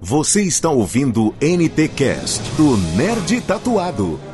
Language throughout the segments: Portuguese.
Você está ouvindo NT Cast do Nerd Tatuado.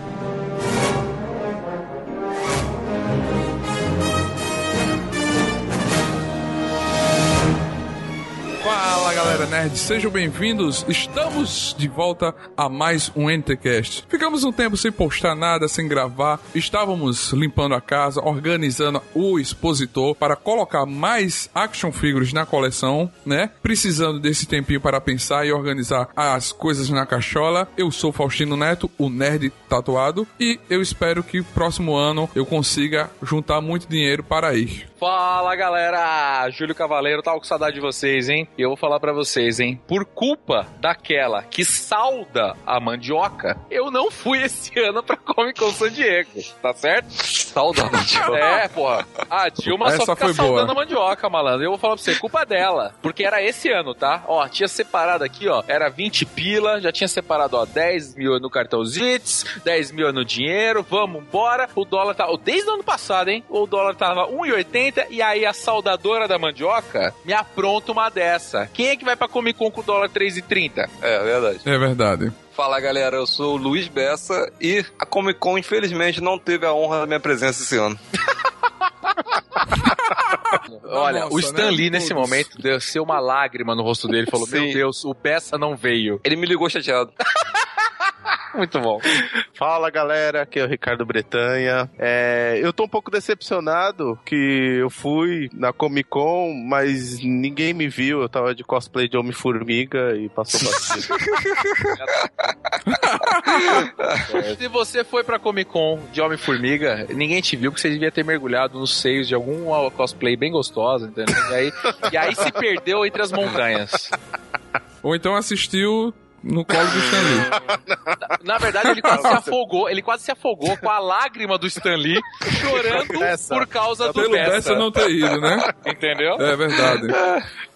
Galera nerd, sejam bem-vindos. Estamos de volta a mais um NTCast. Ficamos um tempo sem postar nada, sem gravar. Estávamos limpando a casa, organizando o expositor para colocar mais action figures na coleção, né? Precisando desse tempinho para pensar e organizar as coisas na cachola. Eu sou Faustino Neto, o nerd tatuado, e eu espero que próximo ano eu consiga juntar muito dinheiro para ir. Fala galera, Júlio Cavaleiro, tava com saudade de vocês, hein? E eu vou falar pra vocês, hein? Por culpa daquela que salda a mandioca, eu não fui esse ano pra Comic Con San Diego, tá certo? Salda a mandioca. É, porra. A Dilma Essa só fica foi saudando boa. a mandioca, malandro. Eu vou falar pra você, culpa dela. Porque era esse ano, tá? Ó, tinha separado aqui, ó, era 20 pila, já tinha separado, ó, 10 mil no cartão Zits, 10 mil no dinheiro, vamos embora. O dólar tá, desde o ano passado, hein? O dólar tava 1,80 e aí a saudadora da mandioca me apronta uma dessa. Quem é que vai pra Comic Con com o dólar 3,30? É, verdade. É verdade. Fala galera, eu sou o Luiz Bessa e a Comic Con infelizmente não teve a honra da minha presença esse ano. Olha, Nossa, o Stan né? Lee nesse Todos. momento desceu uma lágrima no rosto dele e falou: Sim. Meu Deus, o Bessa não veio. Ele me ligou chateado. Muito bom. Fala galera, aqui é o Ricardo Bretanha. É, eu tô um pouco decepcionado que eu fui na Comic Con, mas ninguém me viu. Eu tava de cosplay de Homem-Formiga e passou batido. Se você foi pra Comic Con de Homem-Formiga, ninguém te viu porque você devia ter mergulhado nos seios de algum cosplay bem gostosa, entendeu? E aí, e aí se perdeu entre as montanhas. Ou então assistiu no colo do Stan Lee. Na verdade, ele quase se afogou, ele quase se afogou com a lágrima do Stan Lee chorando Essa. por causa do Pelo Bessa. Bessa não ter ido, né? Entendeu? É verdade.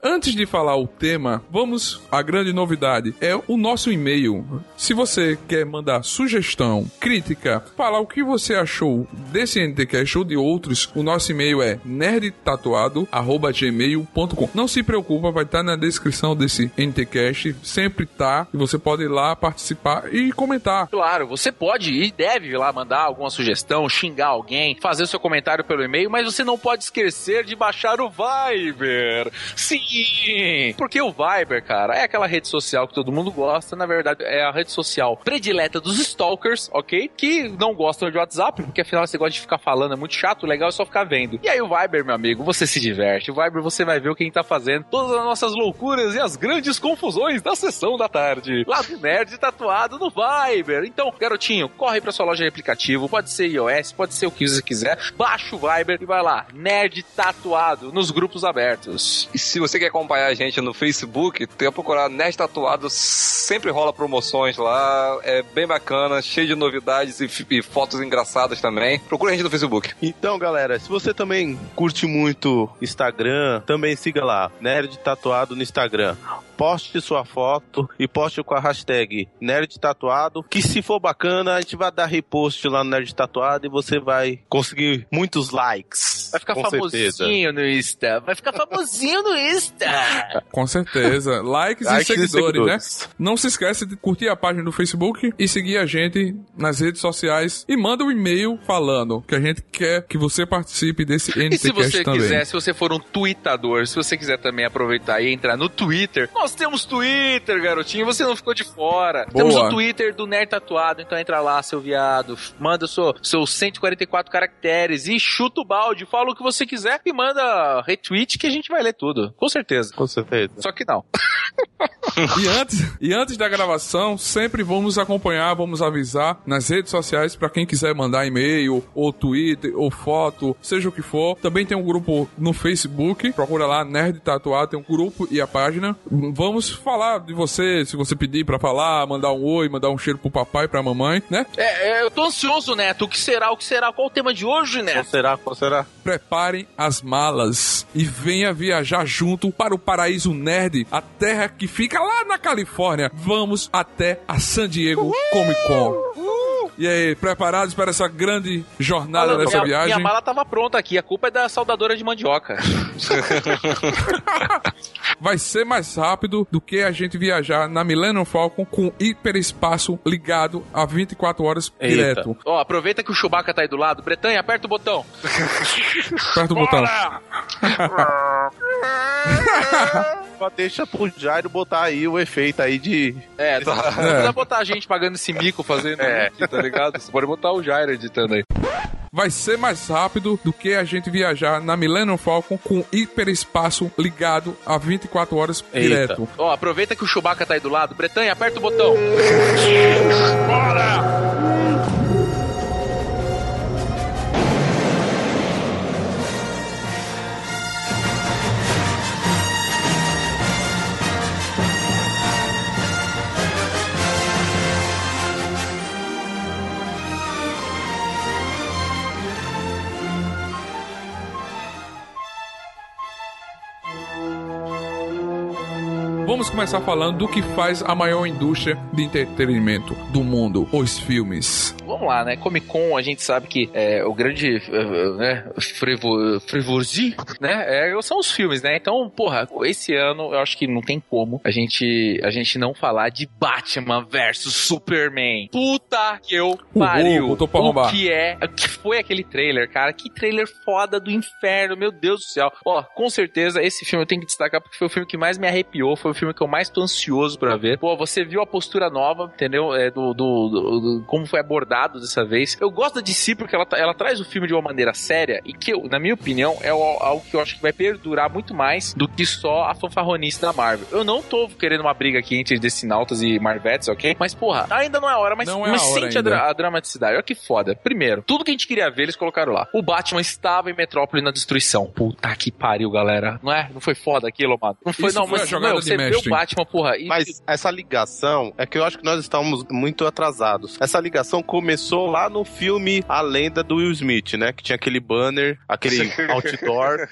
Antes de falar o tema, vamos à grande novidade. É o nosso e-mail. Se você quer mandar sugestão, crítica, falar o que você achou desse NTCast ou de outros, o nosso e-mail é nerdtatuado@gmail.com. Não se preocupa, vai estar na descrição desse NTCast, sempre tá, você pode ir lá participar e comentar. Claro, você pode e deve ir lá mandar alguma sugestão, xingar alguém, fazer seu comentário pelo e-mail, mas você não pode esquecer de baixar o Viber. Sim! Porque o Viber, cara, é aquela rede social que todo mundo gosta, na verdade, é a rede social predileta dos stalkers, ok? Que não gostam de WhatsApp, porque afinal você gosta de ficar falando, é muito chato, o legal é só ficar vendo. E aí o Viber, meu amigo, você se diverte. O Viber você vai ver o que a gente tá fazendo, todas as nossas loucuras e as grandes confusões da sessão da tarde. Lá do Nerd tatuado no Viber. Então, garotinho, corre pra sua loja de aplicativo, pode ser iOS, pode ser o que você quiser, baixa o Viber e vai lá, Nerd tatuado nos grupos abertos. E se você quer acompanhar a gente no Facebook, tem que procurar Nerd Tatuado, sempre rola promoções lá, é bem bacana, cheio de novidades e, e fotos engraçadas também. Procura a gente no Facebook. então, galera, se você também curte muito Instagram, também siga lá, Nerd Tatuado no Instagram. Poste sua foto e poste com a hashtag Nerd Tatuado, que se for bacana, a gente vai dar repost lá no Nerd Tatuado e você vai conseguir muitos likes. Vai ficar com famosinho certeza. no Insta. Vai ficar famosinho no Insta. Com certeza. Likes, Likes e e seguidores, né? seguidores. Não se esquece de curtir a página do Facebook e seguir a gente nas redes sociais e manda um e-mail falando que a gente quer que você participe desse E se NTCast você também. quiser, se você for um tweetador, se você quiser também aproveitar e entrar no Twitter, nós temos Twitter, garotinho, você não ficou de fora. Boa. Temos o Twitter do Nerd Tatuado, então entra lá, seu viado, manda seu, seus 144 caracteres e chuta o balde, fala o que você quiser e manda retweet que a gente vai ler tudo, com certeza. Com certeza. Só que não. E antes, e antes da gravação, sempre vamos acompanhar, vamos avisar nas redes sociais para quem quiser mandar e-mail, ou Twitter, ou foto, seja o que for. Também tem um grupo no Facebook, procura lá Nerd Tatuado, tem um grupo e a página. Vamos falar de você, se você pedir para falar, mandar um oi, mandar um cheiro pro papai, pra mamãe, né? É, é, eu tô ansioso, Neto. O que será? O que será? Qual o tema de hoje, Qual Neto? será? Qual será? Preparem as malas e venha viajar junto para o paraíso nerd, a terra que fica lá na Califórnia. Vamos até a San Diego Comic Con. E aí, preparados para essa grande jornada Falando, dessa minha, viagem? minha mala tava pronta aqui. A culpa é da saudadora de mandioca. vai ser mais rápido do que a gente viajar na Millennium Falcon com hiperespaço ligado a 24 horas Eita. direto. Ó, aproveita que o Chewbacca tá aí do lado. Bretanha, aperta o botão. Aperta o botão. Só deixa pro Jairo botar aí o efeito aí de. É, não não precisa botar a gente pagando esse mico fazendo É. aqui, tá ligado? Você pode botar o Jairo editando aí. Vai ser mais rápido do que a gente viajar na Millennium Falcon com hiperespaço ligado a 24 horas Eita. direto. Ó, aproveita que o Chewbacca tá aí do lado. Bretanha, aperta o botão. Vamos começar falando do que faz a maior indústria de entretenimento do mundo, os filmes. Vamos lá, né? Comic Con, a gente sabe que é, o grande eh, né, frevo, frevorzi, né? é, são os filmes, né? Então, porra, esse ano eu acho que não tem como a gente, a gente não falar de Batman versus Superman. Puta que eu pariu. botou pra o que é, o que foi aquele trailer, cara? Que trailer foda do inferno, meu Deus do céu. Ó, com certeza esse filme eu tenho que destacar porque foi o filme que mais me arrepiou, foi o filme que eu mais tô ansioso pra ver. Pô, você viu a postura nova, entendeu? É, do, do, do- do- como foi abordado dessa vez. Eu gosto da DC porque ela, ela traz o filme de uma maneira séria e que, eu, na minha opinião, é al- algo que eu acho que vai perdurar muito mais do que só a fanfarronice da Marvel. Eu não tô querendo uma briga aqui entre Decinautas e Marvettes, ok? Mas, porra, ainda não é a hora, mas, Não é mas a hora sente a, dra- a dramaticidade. Olha que foda. Primeiro, tudo que a gente queria ver, eles colocaram lá. O Batman estava em Metrópole na destruição. Puta que pariu, galera. Não é? Não foi foda aquilo, mano? Não foi, Isso não, foi mas de você vê o mestre. Batman, porra. E, Mas essa ligação é que eu acho que nós estamos muito atrasados. Essa ligação começou lá no filme A Lenda do Will Smith, né? Que tinha aquele banner, aquele outdoor,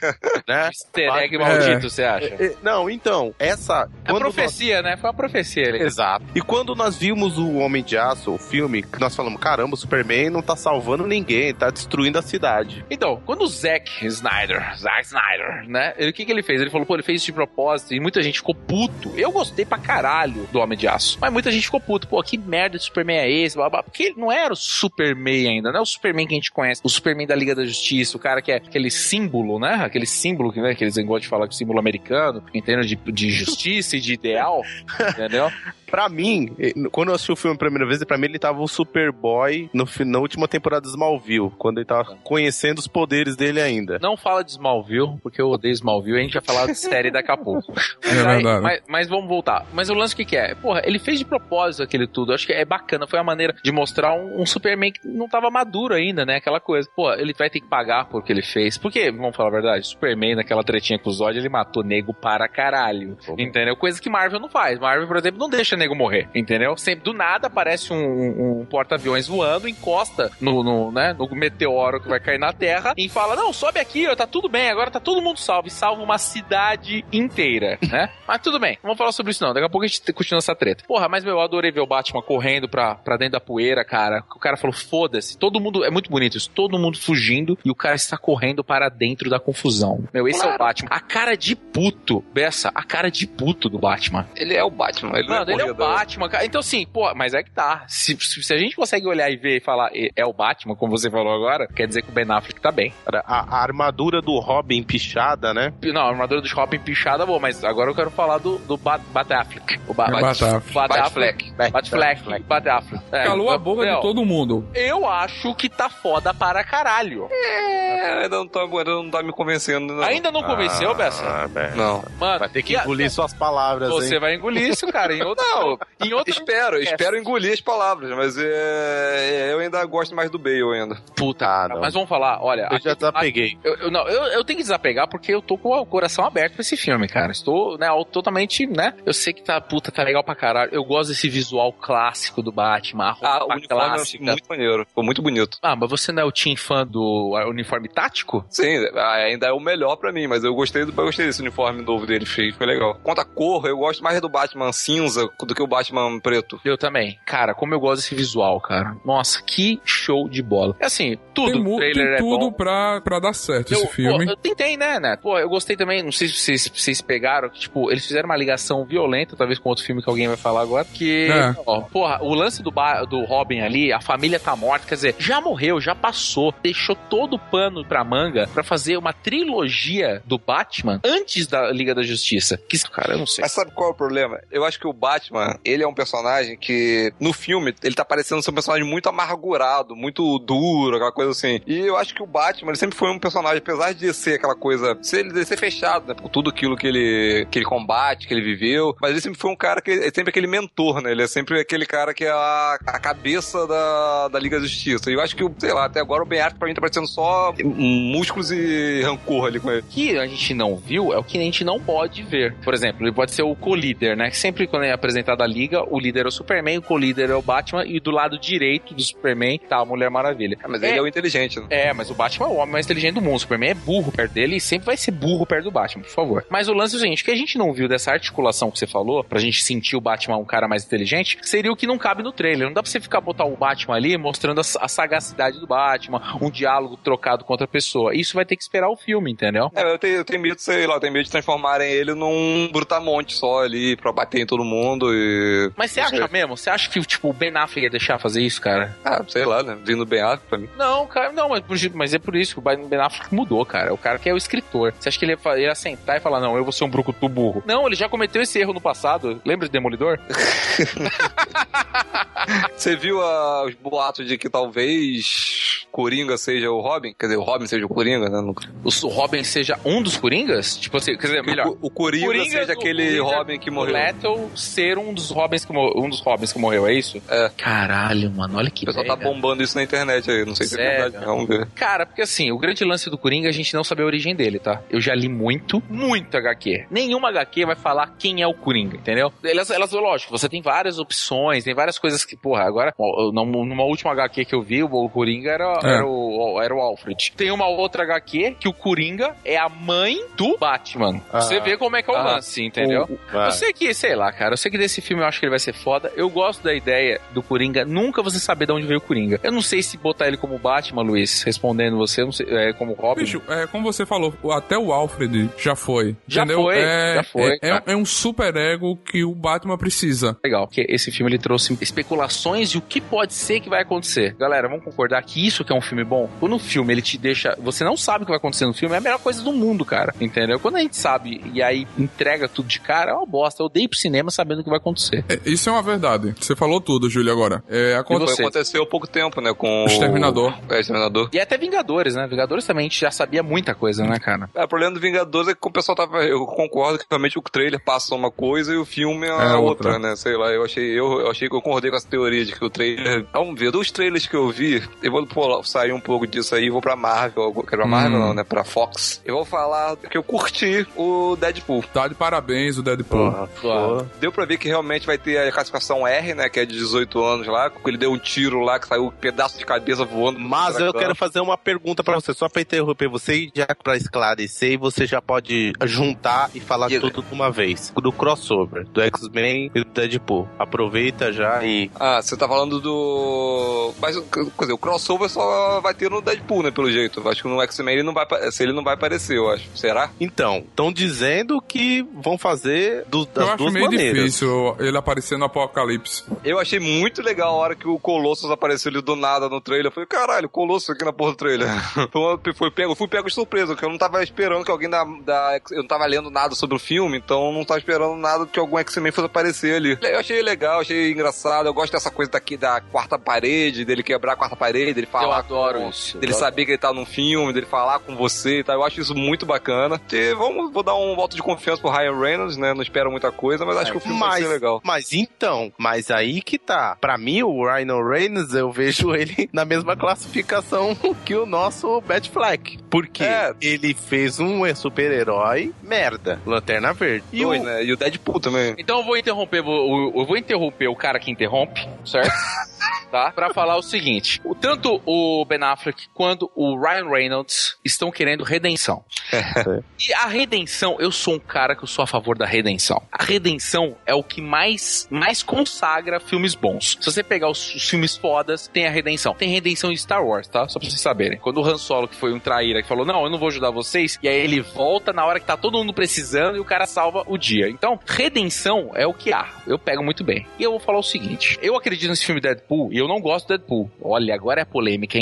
né? Easter egg É. maldito, você acha? É, é, Não, então, essa. É quando nós- profecia, né? Foi uma profecia ali. Exato. E quando nós vimos o Homem de Aço, o filme, que nós falamos, caramba, o Superman não tá salvando ninguém, tá destruindo a cidade. Então, quando o Zack Snyder, Zack Snyder, né? Ele, o que, que ele fez? Ele falou, pô, ele fez isso de propósito e muita gente ficou puto. Eu gostei pra caralho do Homem de Aço. Mas muita gente ficou puto. Pô, que merda de Superman é esse? Blá, blá. Porque ele não era o Superman ainda, não é o Superman que a gente conhece. O Superman da Liga da Justiça, o cara que é aquele símbolo, né? Aquele símbolo que, né, que eles gostam de falar que é o símbolo americano, entendeu? De, de justiça e de ideal, entendeu? Pra mim, quando eu assisti o filme a primeira vez, pra mim ele tava o Superboy no, na última temporada de Smallville, quando ele tava conhecendo os poderes dele ainda. Não fala de Smallville, porque eu odeio Smallville, a gente vai falar de série daqui a pouco. Mas, É aí- verdade. mas, mas vamos voltar. Mas o lance o que, que é? Porra, ele fez de propósito aquele tudo. Acho que é bacana. Foi a maneira de mostrar um, um Superman que não tava maduro ainda, né? Aquela coisa. Pô, ele vai ter que pagar por o que ele fez. Porque, vamos falar a verdade, Superman, naquela tretinha com o Zod, ele matou nego para caralho. Entendeu? Coisa que Marvel não faz. Marvel, por exemplo, não deixa nego morrer. Entendeu? Sempre do nada aparece um, um- um porta-aviões voando, encosta no, no, né, no meteoro que vai cair na Terra e fala: Não, sobe aqui, ó, tá tudo bem, agora tá todo mundo salvo. E salva uma cidade inteira, né? Mas tudo bem, não vamos falar sobre isso não. Daqui a pouco a gente continua essa treta. Porra, mas meu, eu adorei ver o Batman correndo pra, pra dentro da poeira, cara. O cara falou: Foda-se, todo mundo. É muito bonito isso, todo mundo fugindo e o cara está correndo para dentro da confusão. Meu, esse é o Batman. A cara de puto, Bessa, a cara de puto do Batman. Ele é o Batman. Ele Mano, é ele é o. Batman, cara. Então, assim, pô, mas é que tá. Se, se, se a gente consegue olhar e ver e falar "É- o Batman, como você falou agora, quer dizer que o Ben Affleck tá bem. A, a armadura do Robin pichada, né? Não, a armadura do shopping pichada, boa, mas agora eu quero falar do, do Bat, Bat Affleck. O ba É Bat Affleck. Bat Bat Affleck. Bat Fleck. Bat Affleck. É, Calou a boca de todo mundo. Eu acho que tá foda para caralho. É, ainda não tá, ainda não tá me convencendo. Não. Ainda não convenceu, Bessa? Ah, velho. Não. Mano, Vai ter que e a- engolir suas palavras, Você hein? vai engolir isso, cara. Em outro, Não, em outro Espero, espero engolir as palavras, mas é, eu ainda gosto mais do Bale ainda. Puta, Ah, não. mas vamos falar, olha. Eu já desapeguei. Eu, eu- não, eu, eu tenho que desapegar porque eu tô com o coração aberto pra esse filme, cara. Estou, né, totalmente, né? Eu sei que tá, puta, tá legal pra caralho. Eu gosto desse visual clássico do Batman, a roupa Ah, clássica. muito maneiro. Ficou muito bonito. Ah, mas você não é o team fã do ah, uniforme tático? Sim, ainda é o melhor pra mim, mas eu gostei, do, eu gostei desse uniforme novo dele, feio, foi legal. Quanto à cor, eu gosto mais do Batman cinza, do que o Batman preto. Eu também. Cara, como eu gosto desse visual, cara. Nossa, que show de bola. É assim, tudo Tem, mu- trailer tem é tudo bom. pra, pra dar certo Eu, esse filme. pô, eu tentei, né, Neto? Pô, eu gostei também, não sei se vocês, se vocês pegaram, que, tipo, eles fizeram uma ligação violenta, talvez com outro filme que alguém vai falar agora, que, É. ó, porra, o lance do, do Robin ali, a família tá morta, quer dizer, já morreu, já passou, deixou todo o pano pra manga pra fazer uma trilogia do Batman antes da Liga da Justiça. Que, cara, eu não sei. Mas sabe qual é o problema? Eu acho que o Batman, ele é um personagem que, no filme, ele tá parecendo ser um personagem muito amargurado, muito duro, aquela coisa assim. E eu acho que o Batman, ele sempre foi um personagem, apesar de ser aquela coisa, ser, de ser fechado, né, por tudo aquilo que ele, que ele combate, que ele viveu, mas ele sempre foi um cara que é sempre aquele mentor, né? Ele é sempre aquele cara que é a, a cabeça da, da Liga da Justiça. E eu acho que, sei lá, até agora o Ben Affleck pra mim tá parecendo só músculos e rancor ali com ele. O que a gente não viu é o que a gente não pode ver. Por exemplo, ele pode ser o co-líder, né? Que sempre quando é apresentado a liga, o líder é o Superman, o co-líder é o Batman, e do lado direito do Superman tá a Mulher Maravilha. Ah, mas ele é o inteligente, né? É, mas o Batman é o homem mais inteligente do mundo. O Superman é burro perto dele e sempre vai ser burro perto do Batman, por favor. Mas o lance é o seguinte: o que a gente não viu dessa articulação que você falou, pra gente sentir o Batman um cara mais inteligente, seria o que não cabe no trailer. Não dá pra você ficar botar o Batman ali mostrando a, a sagacidade do Batman, um diálogo trocado com outra pessoa. Isso vai ter que esperar o filme, entendeu? É, eu tenho, eu tenho medo, sei lá, eu tenho medo de transformarem ele num brutamonte só ali pra bater em todo mundo e. Mas você acha sei. mesmo? Você acha que, tipo, o Ben Affleck ia deixar fazer isso, cara? Ah, sei lá, né? Vindo bem alto pra mim. Não, cara, não, mas, mas é por isso que o Ben Affleck mudou, cara. O cara que é o escritor. Você acha que ele ia, ia sentar e falar, não, eu vou ser um brucutu burro? Não, ele já cometeu esse erro no passado. Lembra de Demolidor? Você viu ah, os boatos de que talvez Coringa seja o Robin? Quer dizer, o Robin seja o Coringa, né? O Robin seja um dos Coringas? Tipo assim, quer dizer, melhor. O, o Coringa, Coringa seja aquele o Robin que O morreu. Leto ser um dos Robins que, um dos Robins que morreu, é isso? É. Caralho, mano, olha que O pessoal tá bombando isso na internet aí. Não sei se é verdade. Vamos ver. Cara, porque assim, o grande lance do Coringa é a gente não saber a origem dele, tá? Eu já li muito, muito HQ. Nenhuma HQ vai falar quem é o Coringa, entendeu? Elas, elas lógico, você tem várias opções, tem várias coisas que, porra, agora, numa última HQ que eu vi, o Coringa era, É. era, o, era o Alfred. Tem uma outra HQ que o Coringa é a mãe do Batman. Ah. Você vê como é que é o Ah. lance, entendeu? Eu sei que, sei lá, cara, eu sei que desse filme eu acho que ele vai ser foda. Eu gosto da ideia do Coringa, nunca você saber de onde veio o Coringa. Eu não sei se botar ele como Batman, Luiz, respondendo você, não sei, é, como Robin. Bicho, é, como você falou, até o Alfred já foi. Já entendeu? foi, é, já foi, É, é- é um super ego que o Batman precisa. Legal, porque esse filme ele trouxe especulações de o que pode ser que vai acontecer. Galera, vamos concordar que isso que é um filme bom? Quando o filme ele te deixa. Você não sabe o que vai acontecer no filme, é a melhor coisa do mundo, cara. Entendeu? Quando a gente sabe e aí entrega tudo de cara, é uma bosta. Eu dei pro cinema sabendo o que vai acontecer. É, isso é uma verdade. Você falou tudo, Júlio, agora. É, aconte- Foi, você? aconteceu há pouco tempo, né? Com O Exterminador. O... É, Exterminador. E até Vingadores, né? Vingadores também a gente já sabia muita coisa, né, cara? É, o problema do Vingadores é que o pessoal tava. Eu concordo que realmente o trailer passa uma coisa e o filme é, É outra, outra. né? Sei lá, eu achei, eu, eu achei que eu concordei com essa teoria de que o trailer. Vamos ver, dos trailers que eu vi, eu vou sair um pouco disso aí e vou pra Marvel. Eu Quero pra Marvel, Hum. não, né? Pra Fox. Eu vou falar que eu curti o Deadpool. Tá de parabéns o Deadpool. Porra. Deu pra ver que realmente vai ter a classificação R, né? Que é de 18 anos lá. Ele deu um tiro lá que saiu um pedaço de cabeça voando. Mas eu quero fazer uma pergunta pra você, só pra interromper você e já pra esclarecer, e você já pode juntar e falar Diga. tudo de uma vez. Do crossover, do X-Men e do Deadpool. Aproveita já e. Ah, você tá falando do. Mas, quer dizer, o crossover só vai ter no Deadpool, né? Pelo jeito. Eu Acho que no X-Men ele não vai. Se ele não vai aparecer, eu acho. Será? Então, estão dizendo que vão fazer do- Eu das acho duas meio maneiras. difícil ele aparecer no Apocalipse. Eu achei muito legal a hora que o Colossus apareceu ali do nada no trailer. Eu falei, caralho, Colossus aqui na porra do trailer. Foi foi pego, eu fui pego de surpresa, porque eu não tava esperando que alguém da, da. Eu não tava lendo nada sobre o filme, então eu não tava esperando nada que algum X-Men fosse aparecer ali. Eu achei legal, achei engraçado. Eu gosto dessa coisa daqui da quarta parede, dele quebrar a quarta parede, dele falar. eu adoro com- isso. Dele saber que ele tá num filme, dele falar com você e tal. Eu acho isso muito bacana. E vamos, vou dar um voto de confiança pro Ryan Reynolds, né? Não espero muita coisa, mas acho que o filme vai Mas, ser legal. mas então, mas aí que tá. Pra mim, o Ryan Reynolds, eu vejo ele na mesma classificação que o nosso Batfleck. Porque É. ele fez um super-herói merda, Lanterna Verde. E Dois, o, né? E o Deadpool também. Então eu vou interromper, vou- eu vou interromper o cara que interrompe, certo? tá? Pra falar o seguinte: o, tanto o Ben Affleck quanto o Ryan Reynolds estão querendo redenção. e a redenção, eu sou um cara que eu sou a favor da redenção. A redenção é o que mais, mais consagra filmes bons. Se você pegar os, os filmes fodas, tem a redenção. Tem redenção em Star Wars, tá? Só pra vocês saberem. Quando o Han Solo, que foi um traíra, que falou, não, eu não vou ajudar vocês, e aí ele volta na hora que tá todo mundo precisando e o cara salva o dia. Então, redenção é o que há. Eu pego muito bem. E eu vou falar o seguinte: eu acredito nesse filme Deadpool e eu não gosto do Deadpool. Olha, agora é polêmica?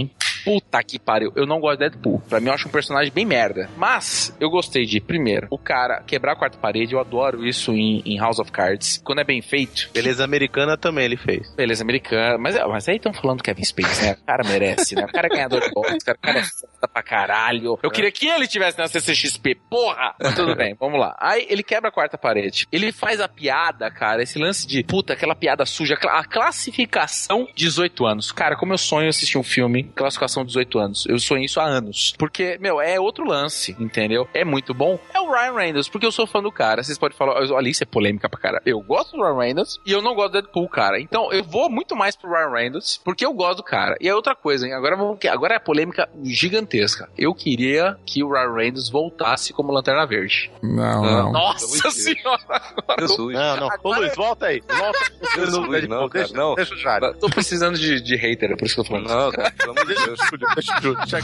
Puta que pariu. Eu não gosto de Deadpool. Pra mim, eu acho um personagem bem merda. Mas, eu gostei de, primeiro, o cara quebrar a quarta parede. Eu adoro isso em, em House of Cards. Quando é bem feito. Beleza americana também ele fez. Beleza americana. Mas, mas aí estão falando Kevin Space, né? O cara merece, né? O cara é ganhador de Oscar. O cara é foda pra caralho. Eu queria que ele tivesse na CCXP. Porra! Mas tudo bem, vamos lá. Aí, ele quebra a quarta parede. Ele faz a piada, cara. Esse lance de, puta, aquela piada suja. A classificação 18 anos. Cara, como eu sonho assistir um filme, classificação 18 anos. Eu sonho isso há anos. Porque, meu, é outro lance, entendeu? É muito bom. É o Ryan Reynolds, porque eu sou fã do cara. Vocês podem falar, olha, isso é polêmica pra cara. Eu gosto do Ryan Reynolds e eu não gosto do Deadpool, cara. Então, eu vou muito mais pro Ryan Reynolds, porque eu gosto do cara. E é outra coisa, hein? Agora, vamos, agora é a polêmica gigantesca. Eu queria que o Ryan Reynolds voltasse como Lanterna Verde. Não, não. Nossa senhora! Jesus. Não, não. Ô Luiz, volta aí. Volta. Jesus, não, cara, deixa, não. deixa o Jário. Tô precisando de, de hater, é por isso que eu tô falando. Não, cara, pelo amor de Deus. Deixa o Júlio, deixa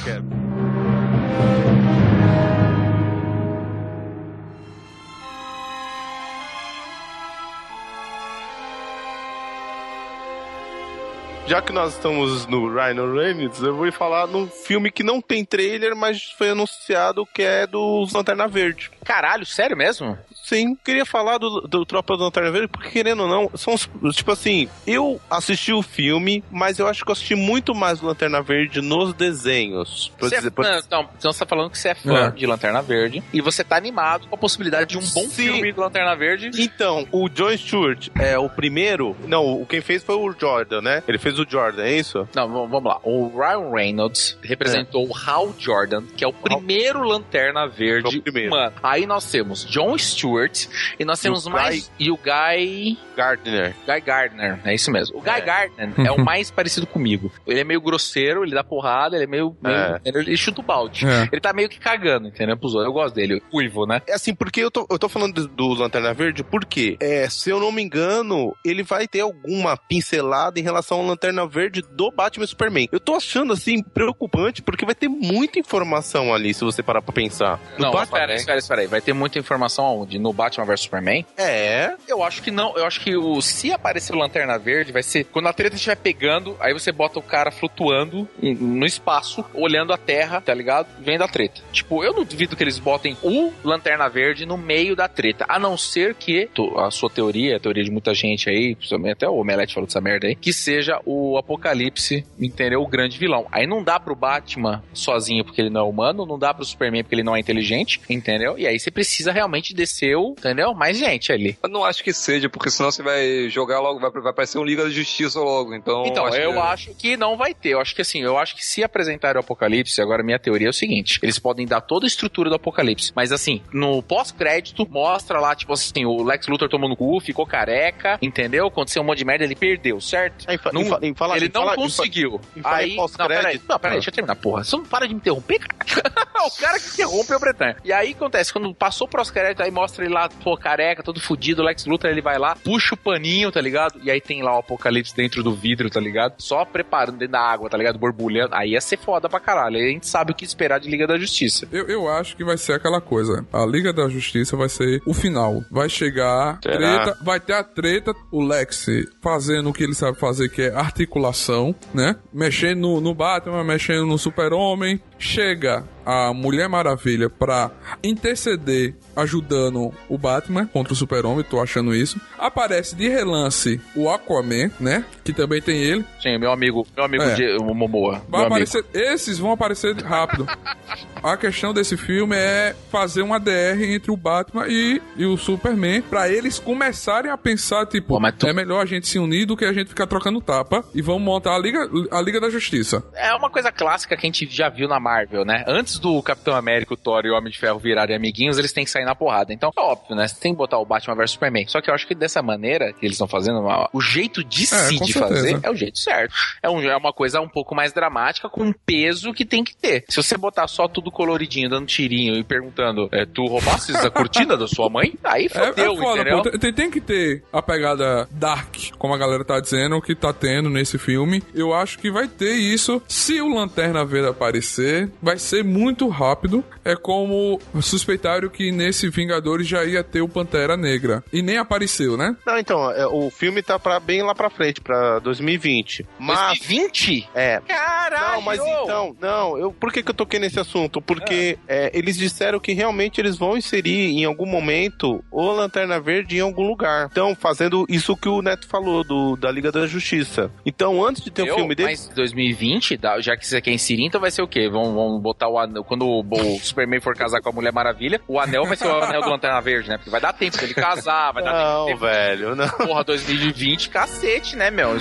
Já que nós estamos no Ryan Reynolds, eu vou falar num filme que não tem trailer, mas foi anunciado que é do Lanterna Verde. Caralho, sério mesmo? Sim, queria falar do, do Tropa do Lanterna Verde, porque querendo ou não, são os, tipo assim, eu assisti o filme, mas eu acho que eu assisti muito mais do Lanterna Verde nos desenhos. Você é dizer- por- fã, então, então você tá falando que você é fã É. de Lanterna Verde e você tá animado com a possibilidade de um bom Sim. filme do Lanterna Verde. Então, o John Stewart é o primeiro. Não, o quem fez foi o Jordan, né? Ele fez o Jordan, é isso? Não, vamos lá. O Ryan Reynolds representou o Hal Jordan, que é o primeiro Lanterna Verde. É o primeiro. Mano, aí nós temos John Stewart e nós temos o mais. E o Guy. Gardner. Guy Gardner, é isso mesmo. O Guy É. Gardner é o mais parecido comigo. Ele é meio grosseiro, ele dá porrada, ele é meio. meio- É. Ele chuta o balde. É. Ele tá meio que cagando, entendeu? Pros outros. Eu gosto dele. Uivo, né? É assim, porque eu tô, eu tô falando do, do Lanterna Verde, porque, é, se eu não me engano, ele vai ter alguma pincelada em relação ao Lanterna Verde do Batman e Superman. Eu tô achando, assim, preocupante, porque vai ter muita informação ali, se você parar pra pensar. No Não, Batman- espera, espera, espera aí. Vai ter muita informação aonde? No Batman vs Superman? É, Eu acho que não. Eu acho que o, se aparecer o Lanterna Verde, vai ser quando a treta estiver pegando, aí você bota o cara flutuando no espaço, olhando a Terra, tá ligado? Vendo a treta. Tipo, eu não duvido que eles botem o Lanterna Verde no meio da treta. A não ser que, a sua teoria, a teoria de muita gente aí, principalmente até o Omelete falou dessa merda aí, que seja o Apocalipse, entendeu? O grande vilão. Aí não dá pro Batman sozinho porque ele não é humano, não dá pro Superman porque ele não é inteligente, entendeu? E aí você precisa realmente descer o, entendeu? Mais gente ali. Eu não acho que seja, porque senão você vai jogar logo, vai, vai aparecer um Liga da Justiça logo. Então, Então, eu que- acho que não vai ter. Eu acho que assim, eu acho que se apresentar o Apocalipse, agora minha teoria é o seguinte: eles podem dar toda a estrutura do Apocalipse, mas assim, no pós-crédito, mostra lá, tipo assim, o Lex Luthor tomou no cu, ficou careca, entendeu? Aconteceu um monte de merda, ele perdeu, certo? Fa- Não- em em falar- ele em não falar- em conseguiu. em falar em Aí, pós-crédito- não, peraí, não, peraí, deixa eu terminar, porra. Você não para de me interromper, cara. o cara que interrompe é o Bretanha. E aí acontece, quando passou o pós-crédito, aí mostra ele lá, pô, careca, todo fudido, o Lex Luthor, ele vai lá, puxa o paninho, tá ligado? E aí tem lá o Apocalipse dentro do vidro, tá ligado? Só preparando dentro da água, tá ligado? Borbulhando. Aí ia ser foda pra caralho. Aí a gente sabe o que esperar de Liga da Justiça. Eu, eu acho que vai ser aquela coisa. A Liga da Justiça vai ser o final. Vai chegar Será? treta, vai ter a treta, o Lex fazendo o que ele sabe fazer, que é articulação, né? Mexendo no, no Batman, mexendo no Super-Homem. Chega a Mulher Maravilha pra interceder, ajudando o Batman contra o Super-Homem, tô achando isso. Aparece de relance o Aquaman, né? Que também tem ele. Sim, meu amigo, meu amigo É. de, o Momoa. Vai meu amigo. aparecer, esses vão aparecer rápido. a questão desse filme é fazer uma DR entre o Batman e, e o Superman pra eles começarem a pensar, tipo, Pô, tu- é melhor a gente se unir do que a gente ficar trocando tapa e vamos montar a Liga, a Liga da Justiça. É uma coisa clássica que a gente já viu na Marvel, né? Antes do Capitão América, o Thor e o Homem de Ferro virarem amiguinhos, eles têm que sair na porrada. Então, é óbvio, né? Você tem que botar o Batman vs Superman. Só que eu acho que dessa maneira que eles estão fazendo, o jeito de si com de fazer é o jeito certo. É, um- é uma coisa um pouco mais dramática, com um peso que tem que ter. Se você botar só tudo coloridinho, dando tirinho e perguntando, é, tu roubasses a cortina da sua mãe? Aí É, fodeu, é foda, entendeu? pô. Tem, tem que ter a pegada dark, como a galera tá dizendo, que tá tendo nesse filme. Eu acho que vai ter isso. Se o Lanterna Verde aparecer, vai ser muito rápido. É como suspeitaram que nesse Vingadores já ia ter o Pantera Negra. E nem apareceu, né? Não, então, é, o filme tá pra, bem lá pra frente, pra 2020. Mas. 2020? É. Caralho! Não, mas então, não, eu, por que, que eu toquei nesse assunto? Porque é, eles disseram que realmente eles vão inserir em algum momento o Lanterna Verde em algum lugar. Então, fazendo isso que o Neto falou, do, da Liga da Justiça. Então, antes de ter Eu? um filme dele. Mas 2020, dá- já que você quer inserir, então vai ser o quê? Vão, vão botar o anel. Quando o, o Superman for casar com a Mulher Maravilha, o anel vai ser o anel do Lanterna Verde, né? Porque vai dar tempo dele casar, vai dar Não, tempo. velho, não. Porra, 2020, cacete, né, meu?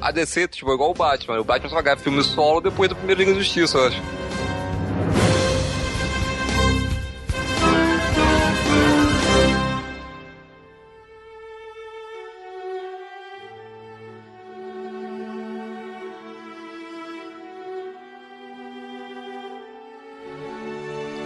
A DC, tipo, é igual o Batman. O Batman só vai ganhar filme solo depois do primeiro Liga da Justiça, eu acho.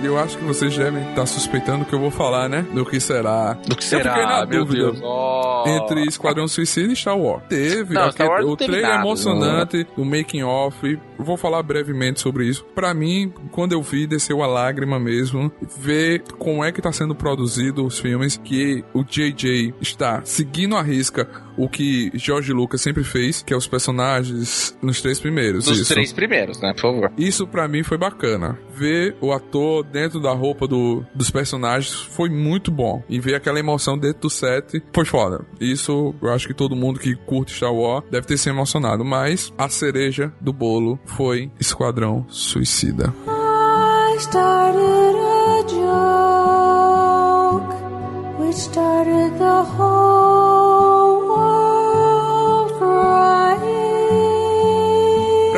Eu acho que vocês devem estar suspeitando que eu vou falar, né? Do que será. Do que Eu será, na meu dúvida. Deus? Oh. Entre Esquadrão Suicida e Star Wars. Teve Não, aquele- Star Wars o trailer emocionante, o making off. Vou falar brevemente sobre isso. Pra mim, quando eu vi, desceu a lágrima mesmo. Ver como é que tá sendo produzido os filmes, que o JJ está seguindo a risca o que George Lucas sempre fez, que é os personagens nos três primeiros. Isso. três primeiros, né? Por favor. Isso pra mim foi bacana. Ver o ator dentro da roupa do, dos personagens foi muito bom. E ver aquela emoção dentro do set foi foda. Isso eu acho que todo mundo que curte Star Wars deve ter se emocionado. Mas a cereja do bolo foi Esquadrão Suicida. I started a joke which started the whole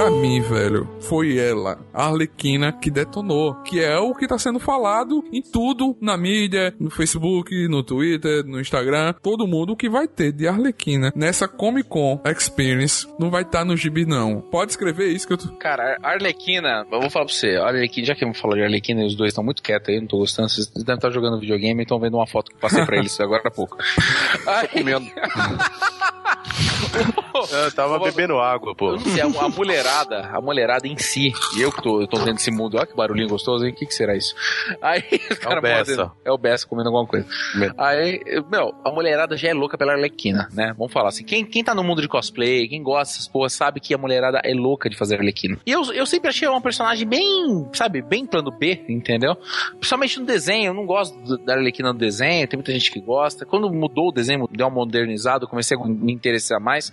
Pra mim, velho, foi ela, a Arlequina, que detonou. Que é o que tá sendo falado em tudo, na mídia, no Facebook, no Twitter, no Instagram. Todo mundo o que vai ter de Arlequina nessa Comic Con Experience não vai estar no gibi, não. Pode escrever isso que eu tô... Cara, Arlequina, eu vou falar pra você, Arlequina, já que eu falou de Arlequina e os dois estão muito quietos aí, não tô gostando, vocês devem estar jogando videogame e estão vendo uma foto que eu passei pra eles agora há pouco. Aí, Comendo. Eu tava bebendo água, pô. Eu não sei, a, a mulherada, a mulherada em si, e eu que tô, eu tô vendo esse mundo, olha que barulhinho gostoso, hein? O que que será isso? Aí, os caras Bessa. mordendo- É o Bessa comendo alguma coisa. Aí, eu- meu, a mulherada já é louca pela Arlequina, né? Vamos falar assim, quem, quem tá no mundo de cosplay, quem gosta dessas porras, sabe que a mulherada é louca de fazer Arlequina. E eu, eu sempre achei uma personagem bem, sabe, bem plano B, entendeu? Principalmente no desenho, eu não gosto da Arlequina no desenho, tem muita gente que gosta. Quando mudou o desenho, deu uma modernizada, eu comecei a me interessar mais.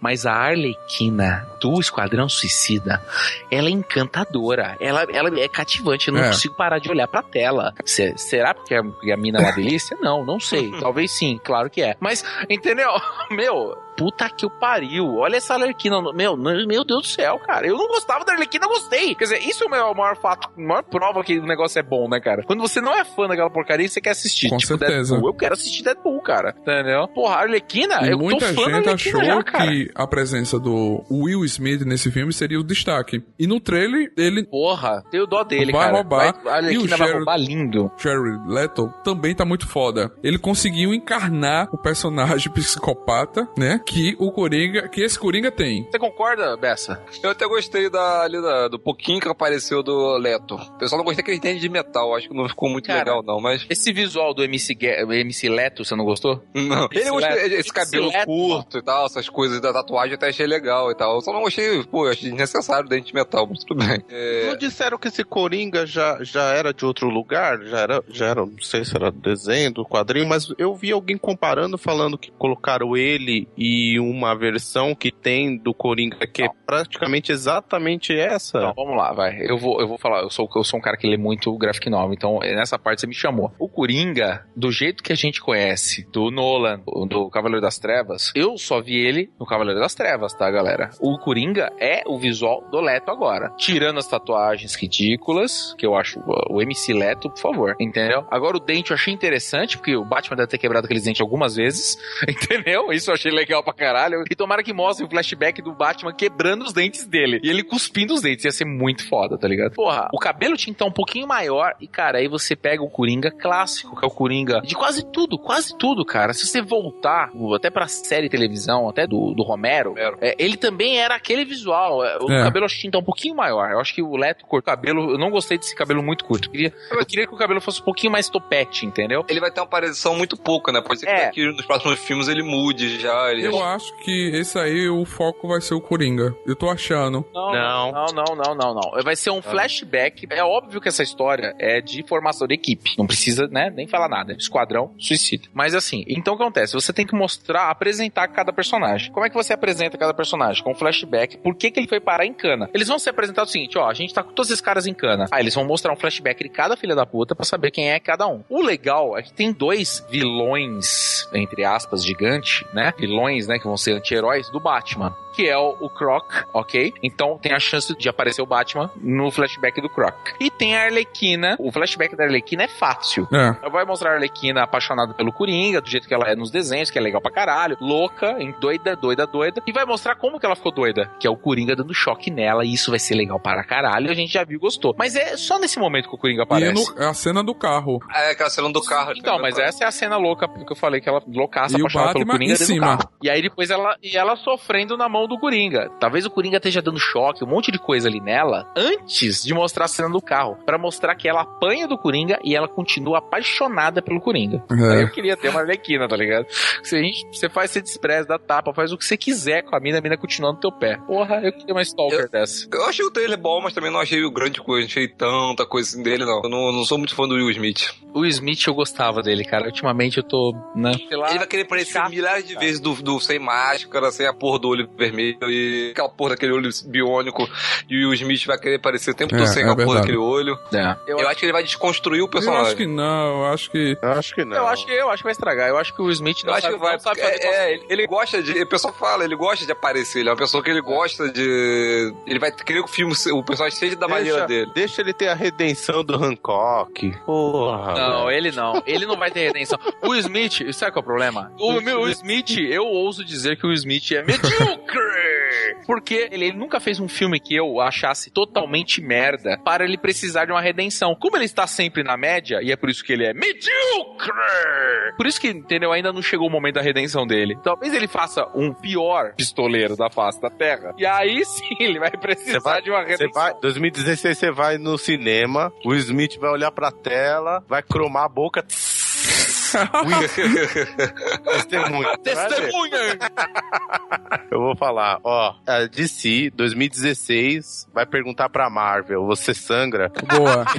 Mas a Arlequina do Esquadrão Suicida, ela é encantadora. Ela, ela é cativante. Eu não É. consigo parar de olhar pra tela. Se- será porque a, a mina é uma delícia? Não, não sei. Talvez sim, claro que é. Mas, entendeu? Meu, puta que o pariu. Olha essa Arlequina. Meu, meu Deus do céu, cara. Eu não gostava da Arlequina, eu gostei. Quer dizer, isso é o maior, maior fato, a maior prova que o negócio é bom, né, cara? Quando você não é fã daquela porcaria, você quer assistir. Com tipo, certeza. Deadpool. Eu quero assistir Deadpool, cara. Entendeu? Porra, a Arlequina, E eu muita tô fã gente achou já, que a presença do Will Smith nesse filme seria o destaque. E no trailer, ele, Porra, tenho dó dele, Vai cara. roubar. Vai, a Arlequina E o vai Jared- roubar lindo. Jared Leto, também tá muito foda. Ele conseguiu encarnar o personagem psicopata, né? Que o Coringa, que esse Coringa tem. Você concorda, Bessa? Eu até gostei da, ali da- do pouquinho que apareceu do Leto. Eu só não gostei que ele entende de metal. Acho que não ficou muito Cara, legal, não. Mas. Esse visual do MC, MC Leto, você não gostou? Não. Ele Esse gostei, Leto- esse cabelo Leto, curto e tal, essas coisas da tatuagem, eu até achei legal e tal. Eu só não achei, pô, eu achei desnecessário o dente de metal, mas tudo bem. É, Não disseram que esse Coringa já, já era de outro lugar? Já era, já era, não sei se era desenho do quadrinho, mas eu vi alguém comparando, falando que colocaram ele e uma versão que tem do Coringa que é praticamente exatamente essa. Então, vamos lá, vai. Eu vou, eu vou falar. Eu sou, eu sou um cara que lê muito graphic novel, então nessa parte você me chamou. O Coringa, do jeito que a gente conhece, do Nolan, do Cavaleiro das Trevas, eu só vi ele no Cavaleiro das Trevas, tá, galera? O Coringa é o visual do Leto agora. Tirando as tatuagens ridículas, que eu acho o MC Leto, por favor, entendeu? Agora o dente eu achei interessante, porque o Batman deve ter quebrado aqueles dentes algumas vezes, entendeu? Isso eu achei legal pra caralho. E tomara que mostre o flashback do Batman quebrando os dentes dele. E ele cuspindo os dentes. Ia ser muito foda, tá ligado? Porra, o cabelo tinha que estar um pouquinho maior. E, cara, aí você pega o Coringa clássico, que é o Coringa de quase tudo, quase tudo, cara. Se você voltar até pra série de televisão, até do, do Romero, é, ele também era aquele visual. É, O É. cabelo acho que tinha que estar um pouquinho maior. Eu acho que o Leto cortou o cabelo. Eu não gostei desse cabelo muito curto. Eu queria, eu queria que o cabelo fosse um pouquinho mais topete, entendeu? ele vai ter uma aparição muito pouca, né? Pode ser que É. daqui nos próximos filmes ele mude já. Ele Eu acho que esse aí, o foco vai ser o Coringa. Eu tô achando. Não, Não. não, não, não, não, não. Vai ser um flashback. É óbvio que essa história é de formação de equipe. Não precisa, né, nem falar nada. Esquadrão, suicida. Mas assim, então o que acontece? Você tem que mostrar, apresentar cada personagem. Como é que você apresenta cada personagem? Com um flashback. Por que, que ele foi parar em cana? Eles vão se apresentar o seguinte, ó, a gente tá com todos esses caras em cana. Aí eles vão mostrar um flashback de cada filha da puta pra saber quem é cada um. O legal é que tem dois vilões, entre aspas, gigante, né? Vilões, né, que vão ser anti-heróis do Batman que é o, o Croc, ok? Então tem a chance de aparecer o Batman no flashback do Croc. E tem a Arlequina. O flashback da Arlequina é fácil. É. Vai mostrar a Arlequina apaixonada pelo Coringa, do jeito que ela é nos desenhos, que é legal pra caralho. Louca, doida, doida, doida. E vai mostrar como que ela ficou doida. Que é o Coringa dando choque nela. E isso vai ser legal para caralho. A gente já viu e gostou. Mas é só nesse momento que o Coringa E aparece. no- a cena do carro. É aquela cena do carro. Então, mas essa é a cena louca que eu falei que ela loucaça E o apaixonada pelo Coringa em dentro do cima. carro. E aí depois ela e ela sofrendo na mão do Coringa. Talvez o Coringa esteja dando choque, um monte de coisa ali nela, antes de mostrar a cena do carro, Pra mostrar que ela apanha do Coringa e ela continua apaixonada pelo Coringa. É. Aí eu queria ter uma Arlequina, tá ligado? Se a gente, você faz, você despreza, dá tapa, faz o que você quiser com a mina, a mina continua no teu pé. Porra, eu queria uma stalker dessa. Eu achei o trailer bom, mas também não achei o grande coisa, não achei tanta coisa assim dele, não. Eu não, não sou muito fã do Will Smith. O Smith eu gostava dele, cara. Ultimamente eu tô, né? Sei lá, Ele vai querer aparecer milhares de cara. vezes do, do sem máscara, sem a porra do olho vermelho e aquela porra daquele olho biônico. E o Smith vai querer aparecer o tempo É, todo sem é aquela porra daquele olho. É. Eu, acho que ele vai desconstruir o Eu personagem. acho que não, eu acho que. Eu acho que não. Eu acho que eu acho que vai estragar. Eu acho que o Smith não Eu acho sabe, que vai. não sabe fazer é, é, ele, ele gosta de. O pessoal fala, ele gosta de aparecer. Ele é uma pessoa que ele gosta de. Ele vai querer que o filme, o personagem seja da maneira dele. deixa ele ter a redenção do Hancock. Porra. Não, velho. ele não. Ele não vai ter redenção. O Smith, sabe qual é o problema? O, meu, o Smith, eu ouso dizer que o Smith é medíocre. Porque ele, ele nunca fez um filme que eu achasse totalmente merda para ele precisar de uma redenção. Como ele está sempre na média, e é por isso que ele é medíocre. Por isso que, entendeu? Ainda não chegou o momento da redenção dele. Talvez ele faça um pior pistoleiro da face da terra. E aí sim ele vai precisar vai- de uma redenção. vai, 2016 você vai no cinema, o Smith vai olhar pra tela, vai cromar a boca. Testemunha. Testemunha! Eu vou falar, ó, a DC 2016 vai perguntar pra Marvel, você sangra? Boa.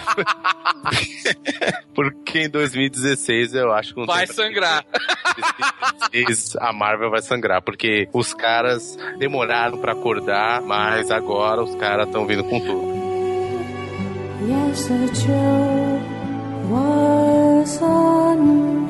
Porque em 2016 eu acho que não Vai tem- sangrar. 2016 a Marvel vai sangrar, porque os caras demoraram pra acordar, mas agora os caras estão vindo com tudo. Yes, the was on me.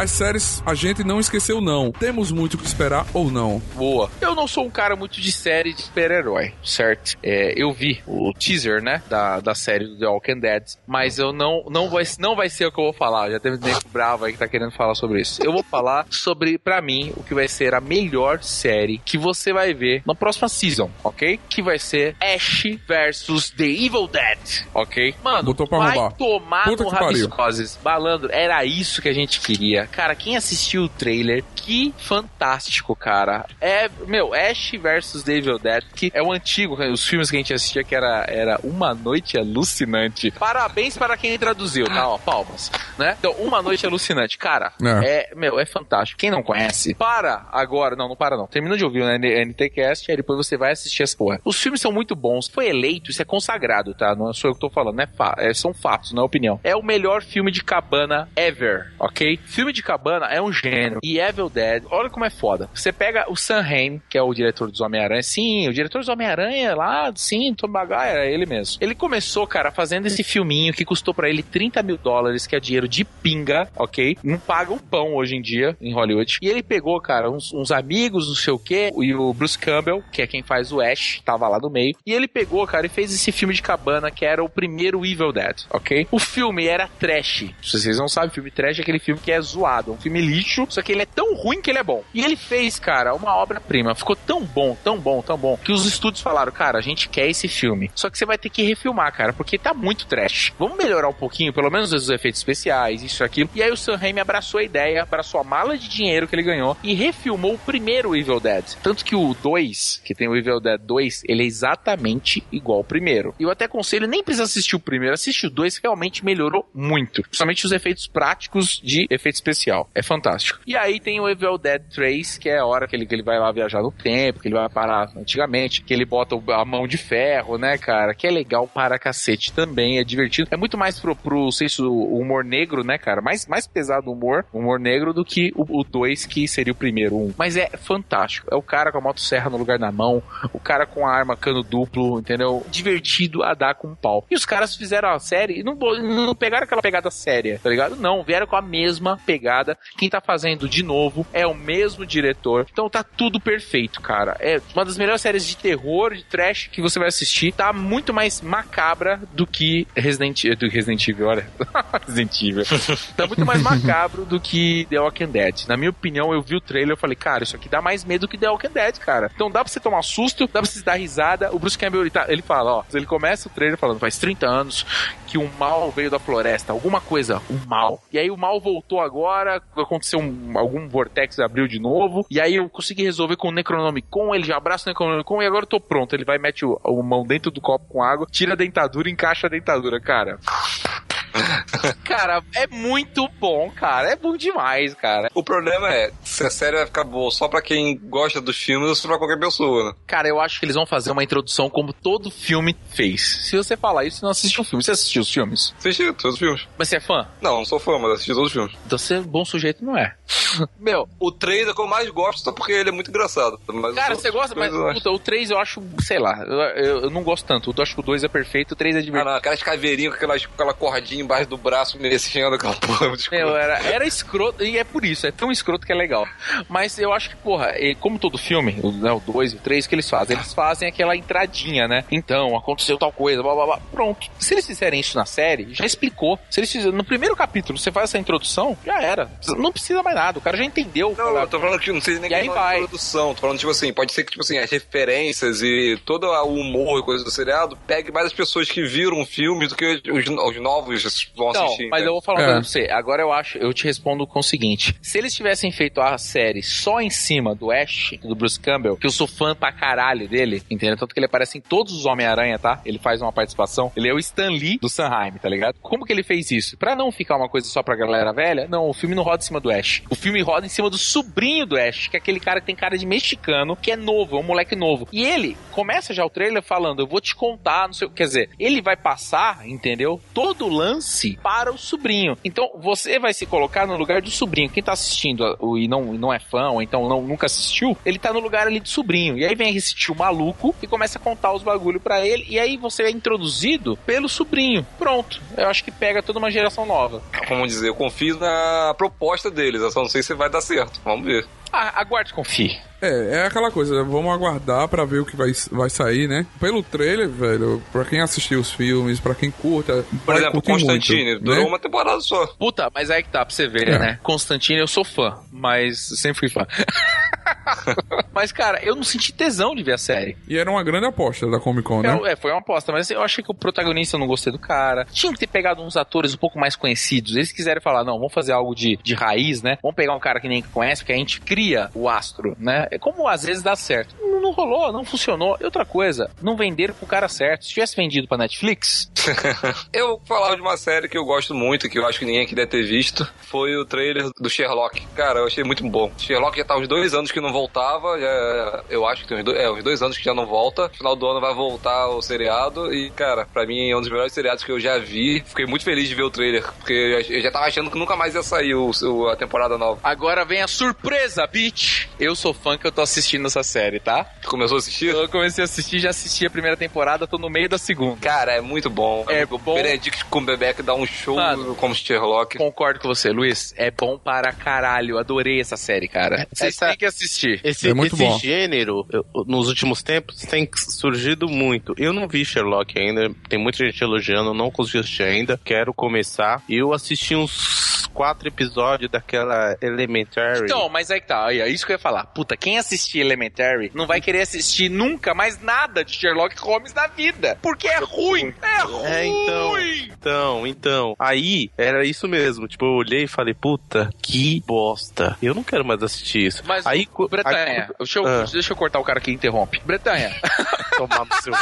As séries a gente não esqueceu não. Temos muito o que esperar ou não. Boa. Eu não sou um cara muito de série de super-herói, certo? É, eu vi o teaser, né, da, da série do The Walking Dead, mas eu não, não, vai, não vai ser o que eu vou falar. Já teve tempo bravo aí que tá querendo falar sobre isso. Eu vou falar sobre, pra mim, o que vai ser a melhor série que você vai ver na próxima season, ok? Que vai ser Ash versus The Evil Dead, ok? Mano, Botou pra vai roubar. tomar Puta no rabiscoses. Malandro, era isso que a gente queria. Cara, quem assistiu o trailer, que fantástico, cara. É, meu, Ash versus The Evil Dead, que é o antigo, os filmes que a gente assistia que era, era Uma Noite Alucinante. Parabéns para quem traduziu, tá? Ó, palmas, né? Então, Uma Noite Alucinante, cara, é. meu, é fantástico. Quem não conhece, para agora, não, não para não. Termina de ouvir o NTCast, aí depois você vai assistir as porra. Os filmes são muito bons, foi eleito, isso é consagrado, tá? Não sou eu que tô falando, né? Fa é, são fatos, não é opinião. É o melhor filme de cabana ever, ok? Filme de cabana é um gênero. E Evil Dead, olha como é foda. Você pega o Sam Raimi, que é o diretor dos Homem-Aranha. Sim, o diretor dos Homem-Aranha lá, sim, Tom Maguire, é ele mesmo. Ele começou, cara, fazendo esse filminho que custou pra ele 30 mil dólares, que é dinheiro de pinga, ok? Não paga um pão hoje em dia em Hollywood. E ele pegou, cara, uns, uns amigos, não sei o quê, e o Bruce Campbell, que é quem faz o Ash, tava lá no meio. E ele pegou, cara, e fez esse filme de cabana que era o primeiro Evil Dead, ok? O filme era trash. Se vocês não sabem, filme trash é aquele filme que é zoado, um filme lixo, só que ele é tão ruim que ele é bom. E ele fez, cara, uma obra-prima. Ficou tão bom, tão bom, tão bom, que os estúdios falaram, cara, a gente quer esse filme. Só que você vai ter que refilmar, cara, porque tá muito trash. Vamos melhorar um pouquinho, pelo menos os efeitos especiais, isso aquilo. E aí o Sam Raimi abraçou a ideia, abraçou a mala de dinheiro que ele ganhou e refilmou o primeiro Evil Dead. Tanto que o 2, que tem o Evil Dead 2, ele é exatamente igual ao primeiro. E eu até aconselho, nem precisa assistir o primeiro, assiste o 2, que realmente melhorou muito. Principalmente os efeitos práticos de efeito especial. É fantástico. E aí tem o Evil Dead 3, que é a hora que ele, que ele vai lá viajar no tempo, que ele vai parar antigamente, que ele bota a mão de ferro, né, cara? Que é legal para cacete também, é divertido. É muito mais pro, pro humor negro, né, cara? Mais, mais pesado o humor, humor negro do que o 2, que seria o primeiro, um. Mas é fantástico. É o cara com a motosserra no lugar da mão, o cara com a arma cano duplo, entendeu? Divertido a dar com um pau. E os caras fizeram a série e não, não pegaram aquela pegada séria, tá ligado? Não, vieram com a mesma pegada. Quem tá fazendo de novo é o mesmo diretor. Então tá tudo perfeito, cara. É uma das melhores séries de terror, de trash que você vai assistir. Tá muito mais macabra do que Resident, do Resident Evil, olha. Resident Evil. tá muito mais macabro do que The Walking Dead. Na minha opinião, eu vi o trailer e falei, cara, isso aqui dá mais medo que The Walking Dead, cara. Então dá pra você tomar susto, dá pra você dar risada. O Bruce Campbell, ele, tá- ele fala, ó, ele começa o trailer falando, faz 30 anos que um mal veio da floresta, alguma coisa, um mal. E aí o mal voltou agora, aconteceu um- algum vortex abriu de novo, e aí eu consegui resolver com o Necronomicon, ele já abraça o Necronomicon e agora eu tô pronto. Ele vai mete o, o mão dentro do copo com água, tira a dentadura encaixa a dentadura, cara. Cara, é muito bom, cara. É bom demais, cara. O problema é, se a série vai ficar boa só pra quem gosta dos filmes ou se pra qualquer pessoa, né? Cara, eu acho que eles vão fazer uma introdução como todo filme fez. Se você falar isso, você não assistiu o filme. Você assistiu os filmes? Assisti todos os filmes. Mas você é fã? Não, não sou fã, mas assisti todos os filmes. Então você é bom sujeito, não é? Meu, O 3 é o que eu mais gosto, só porque ele é muito engraçado. Mas cara, você gosta, mas puta, o 3 eu acho, sei lá, eu, eu- eu não gosto tanto. Eu acho que o 2 é perfeito, o 3 é Ah, divertido. não, aquelas caveirinhas com aquelas, aquela cordinha embaixo do braço mexendo aquela porra. escrota. Meu, era, era escroto, e é por isso, é tão escroto que é legal. Mas eu acho que, porra, como todo filme, o 2 e o 3, o que eles fazem? Eles fazem aquela entradinha, né? Então, aconteceu tal coisa, blá blá blá. Pronto. Se eles fizerem isso na série, já explicou. Se eles fizerem no primeiro capítulo, você faz essa introdução, já era. Não precisa mais nada, o cara já entendeu. Não, eu tô falando que não sei nem E vai. de produção. Tô falando, tipo assim, pode ser que, tipo assim, as referências e todo o humor e coisa do seriado pegue mais as pessoas que viram o filme do que os, os novos vão Não, assistir. mas né? eu vou falar uma É. coisa pra você. Agora eu acho, eu te respondo com o seguinte: se eles tivessem feito a série só em cima do Ash, do Bruce Campbell, que eu sou fã pra caralho dele, entendeu? Tanto que ele aparece em todos os Homem-Aranha, tá? Ele faz uma participação. Ele é o Stan Lee do Sanheim, tá ligado? Como que ele fez isso? Pra não ficar uma coisa só pra galera velha, não, o filme não roda em cima do Ash. O filme roda em cima do sobrinho do Ash, que é aquele cara que tem cara de mexicano, que é novo, é um moleque novo. E ele começa já o trailer falando: Eu vou te contar, não sei o Quer dizer, ele vai passar, entendeu? Todo o lance para o sobrinho. Então você vai se colocar no lugar do sobrinho. Quem tá assistindo e não, não é fã, ou então não, nunca assistiu, ele tá no lugar ali do sobrinho. E aí vem esse tio maluco e começa a contar os bagulho pra ele. E aí você é introduzido pelo sobrinho. Pronto. Eu acho que pega toda uma geração nova. Como dizer, eu confio na proposta deles, eu só não sei se vai dar certo. Vamos ver. Ah, aguarde e confie. É, é aquela coisa, vamos aguardar pra ver o que vai, vai sair, né? Pelo trailer, velho, pra quem assistiu os filmes, pra quem curta, Por vai exemplo, Constantine, muito, durou né? uma temporada só. Puta, mas aí que tá, pra você ver, É. né? Constantine, eu sou fã, mas sempre fui fã. mas, cara, eu não senti tesão de ver a série. E era uma grande aposta da Comic Con, né? Eu- é, foi uma aposta, mas assim, eu achei que o protagonista eu não gostei do cara. Tinha que ter pegado uns atores um pouco mais conhecidos. Eles quiseram falar, não, vamos fazer algo de, de raiz, né? Vamos pegar um cara que nem conhece, porque a gente cria o astro, né? É como às vezes dá certo. Não, não rolou, não funcionou. E outra coisa, não venderam pro cara certo. Se tivesse vendido pra Netflix, Eu vou falar de uma série que eu gosto muito, que eu acho que ninguém aqui deve ter visto, foi o trailer do Sherlock. Cara, eu achei muito bom. Sherlock já tá uns dois anos que não voltava, já- eu acho que tem uns dois, é, uns dois anos que já não volta. Final do ano vai voltar o seriado e, cara, pra mim é um dos melhores seriados que eu já vi. Fiquei muito feliz de ver o trailer, porque eu já- eu já tava achando que nunca mais ia sair o, o- a temporada nova. agora vem a surpresa, bitch! Eu sou fã que eu tô assistindo essa série, tá? Tu começou a assistir? Eu comecei a assistir, já assisti a primeira temporada, tô no meio da segunda. Cara, é muito bom. É o bom. Benedict Cumberbatch dá um show Mano. como Sherlock. Concordo com você, Luiz. É bom para caralho. Adorei essa série, cara. Vocês Essa- têm que assistir. Esse, É muito esse bom. gênero, eu- nos últimos tempos, tem surgido muito. Eu não vi Sherlock ainda, tem muita gente elogiando, não consegui assistir ainda, quero começar. Eu assisti uns quatro episódios daquela Elementary. Então, mas aí que tá, aí, é isso que eu ia falar. Puta, quem assistir Elementary não vai querer assistir nunca mais nada de Sherlock Holmes na vida. Porque é ruim. É ruim. É, então. Então, então. Aí, era isso mesmo. Tipo, eu olhei e falei, puta, que bosta. Eu não quero mais assistir isso. Mas, aí, Bretanha, aí- deixa, eu, Ah. deixa eu cortar o cara que interrompe. Bretanha, tomar no seu.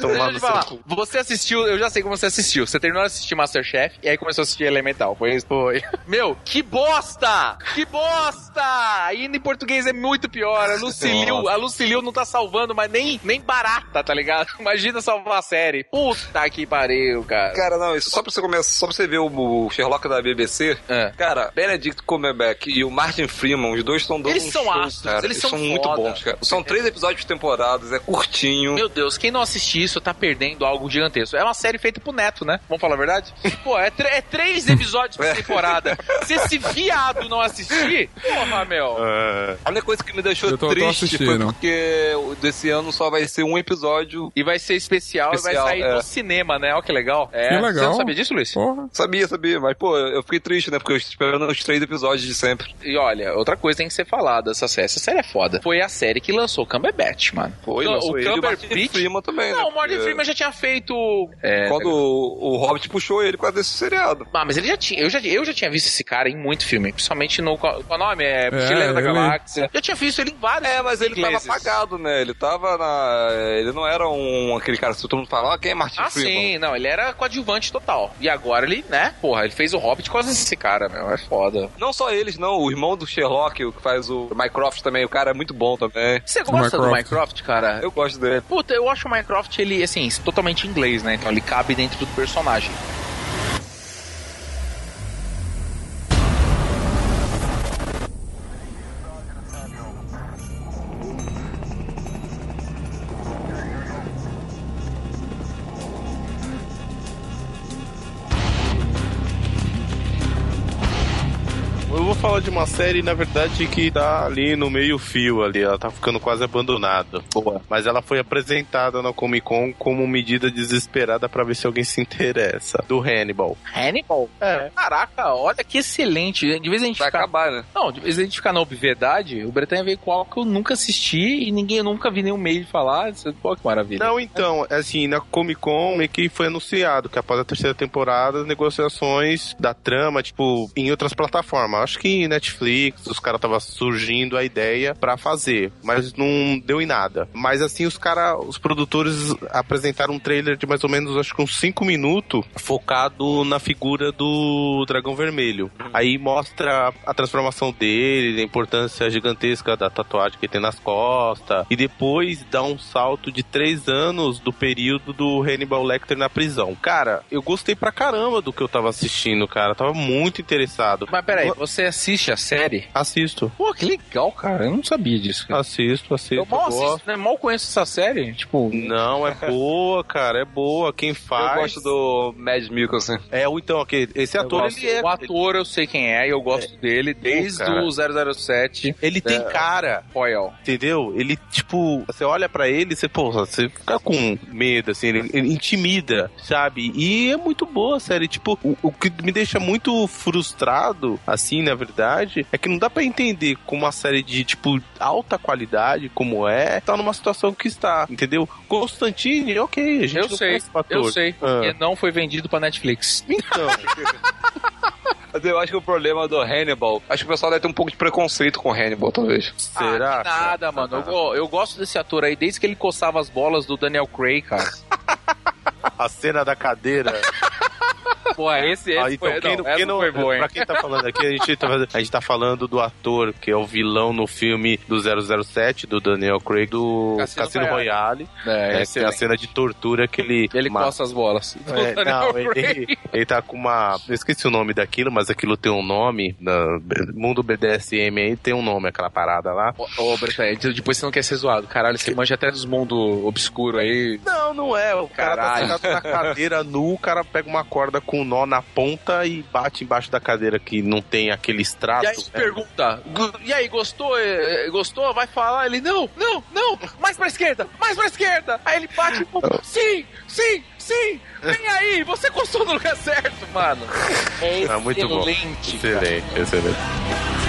Tomar no falar. seu. Você assistiu, eu já sei como você assistiu. Você terminou de assistir Masterchef e aí começou a assistir Elemental. Foi isso? Foi. Meu, que bosta! Que bosta! Aí em português é muito pior. A Lucilio, a Lucilio não tá salvando, mas nem, nem barata, tá ligado? Imagina salvar a série. Puta que pariu, cara. Cara, não, isso só pra você começar, só pra você ver o, Sherlock da BBC. É. Cara, Benedict Cumberbatch e o Martin Freeman, os dois estão dando Eles são show, astros, cara. eles são muito foda. bons, cara. São três episódios de temporadas, é curtinho. Meu Deus, quem não assistir isso tá perdendo algo gigantesco. É uma série feita pro Neto, né? Vamos falar a verdade? Pô, é, é três episódios por temporada. Se esse viado não assistir, porra, meu. É. A única coisa que me deixou tô- tô triste foi assistindo. porque desse ano só vai ser um episódio. E vai ser especial, Especial, e vai sair é. no cinema, né? Olha que legal. É. Que legal. Você não sabia disso, Luiz? Porra. Sabia, sabia, mas pô, eu fiquei triste, né? Porque eu estou esperando os três episódios de sempre. E olha, outra coisa tem que ser falada dessa série. Essa série é foda. Foi a série que lançou o Cumberbatch, mano. Foi, Não, lançou o ele e o Martin Cumberbatch... Freeman também, né? Não, o Martin Porque Freeman já tinha feito... É, Quando o, o Hobbit puxou ele com a desse seriado. Ah, mas ele já tinha. Eu já, eu já tinha visto esse cara em muito filme. Principalmente no. Qual qual o nome? É, É, Mochileiro da ele- Galáxia. Já tinha visto ele em vários É, mas ele ingleses. tava apagado, né? Ele tava na. Ele não era um aquele cara, se todo mundo fala, ah, quem é Martin Ah, Freeman? sim, não, ele era coadjuvante total. E agora ele, né, porra, ele fez o Hobbit com esse cara, meu, é foda. Não só eles, não. O irmão do Sherlock, o que faz o Mycroft também, o cara é muito bom também. Você gosta do Mycroft. Minecraft, cara? Eu gosto dele. Puta, eu acho o Minecraft, ele, assim, totalmente inglês, né? Então ele cabe dentro do personagem. Eu vou falar de uma série, na verdade, que tá ali no meio fio ali, ela tá ficando quase abandonada. Boa. Mas ela foi apresentada na Comic Con como medida desesperada pra ver se alguém se interessa. Do Hannibal. Hannibal? É. Caraca, olha que excelente. De vez a gente Vai ficar... acabar, né? Não, de vez a gente ficar na obviedade, o Bretanha veio com algo que eu nunca assisti e ninguém eu nunca vi nenhum meio de falar. Isso- Pô, que maravilha. Não, então, assim, na Comic Con meio que foi anunciado que após a terceira temporada, as negociações da trama, tipo, em outras plataformas. Acho que Netflix, os caras tava surgindo a ideia pra fazer, mas não deu em nada. Mas assim, os caras, os produtores apresentaram um trailer de mais ou menos, acho que uns 5 minutos, focado na figura do Dragão Vermelho. Aí mostra a transformação dele, a importância gigantesca da tatuagem que ele tem nas costas, e depois dá um salto de 3 anos do período do Hannibal Lecter na prisão. Cara, eu gostei pra caramba do que eu tava assistindo, cara. Tava muito interessado. Mas peraí, você assiste a série? Assisto. Pô, que legal, cara. Eu não sabia disso. Cara. Assisto, assisto. Eu mal gosto. assisto, né? Mal conheço essa série. Tipo, Não, é boa, cara, é boa. Quem faz. Eu gosto do Mad Mikkelsen. É, o então, ok. Esse ator, ele é. o ator eu sei quem é e eu gosto dele desde cara. o 007 Ele tem É. cara, Royal. entendeu? Ele, tipo, você olha pra ele, você, pô, você fica com medo, assim, ele, ele intimida, sabe? E é muito boa a série. Tipo, o, o que me deixa muito frustrado, assim, na verdade, é que não dá pra entender como uma série de, tipo, alta qualidade, como é, tá numa situação que está, entendeu? Constantine, ok, a gente Eu não sei, conhece o ator. eu sei. Ah. Porque não foi vendido pra Netflix. Então, Mas eu acho que o problema do Hannibal, acho que o pessoal deve ter um pouco de preconceito com o Hannibal, talvez. será? Ah, que nada, mano. Eu, eu gosto desse ator aí desde que ele coçava as bolas do Daniel Craig, cara. A cena da cadeira. Pô, esse, esse Ah, então, foi, quem não, quem não- foi boa, hein? pra quem tá falando aqui, a gente tá, a gente tá falando do ator que é o vilão no filme do 007, do Daniel Craig, do Cassino Cassino, Royale. Royale. É, É, a cena de tortura que ele. Ele mata. coça as bolas. É, não, ele, ele tá com uma. Eu esqueci o nome daquilo, mas aquilo tem um nome. No mundo BDSM aí tem um nome, aquela parada lá. Ô, ô depois você não quer ser zoado. Caralho, você manja até dos mundos obscuros aí. Não, não é. O cara Caralho. tá sentado na cadeira nu, o cara pega uma corda com nó na ponta e bate embaixo da cadeira que não tem aquele extrato. E aí né? pergunta, "Gu- e aí, gostou? Eh, eh, Gostou? Vai falar? Ele, não, não, não, mais pra esquerda, mais pra esquerda. Aí ele bate, sim, sim, sim, vem aí, você gostou no lugar certo, mano. É Ah, muito bom. excelente, cara. Excelente,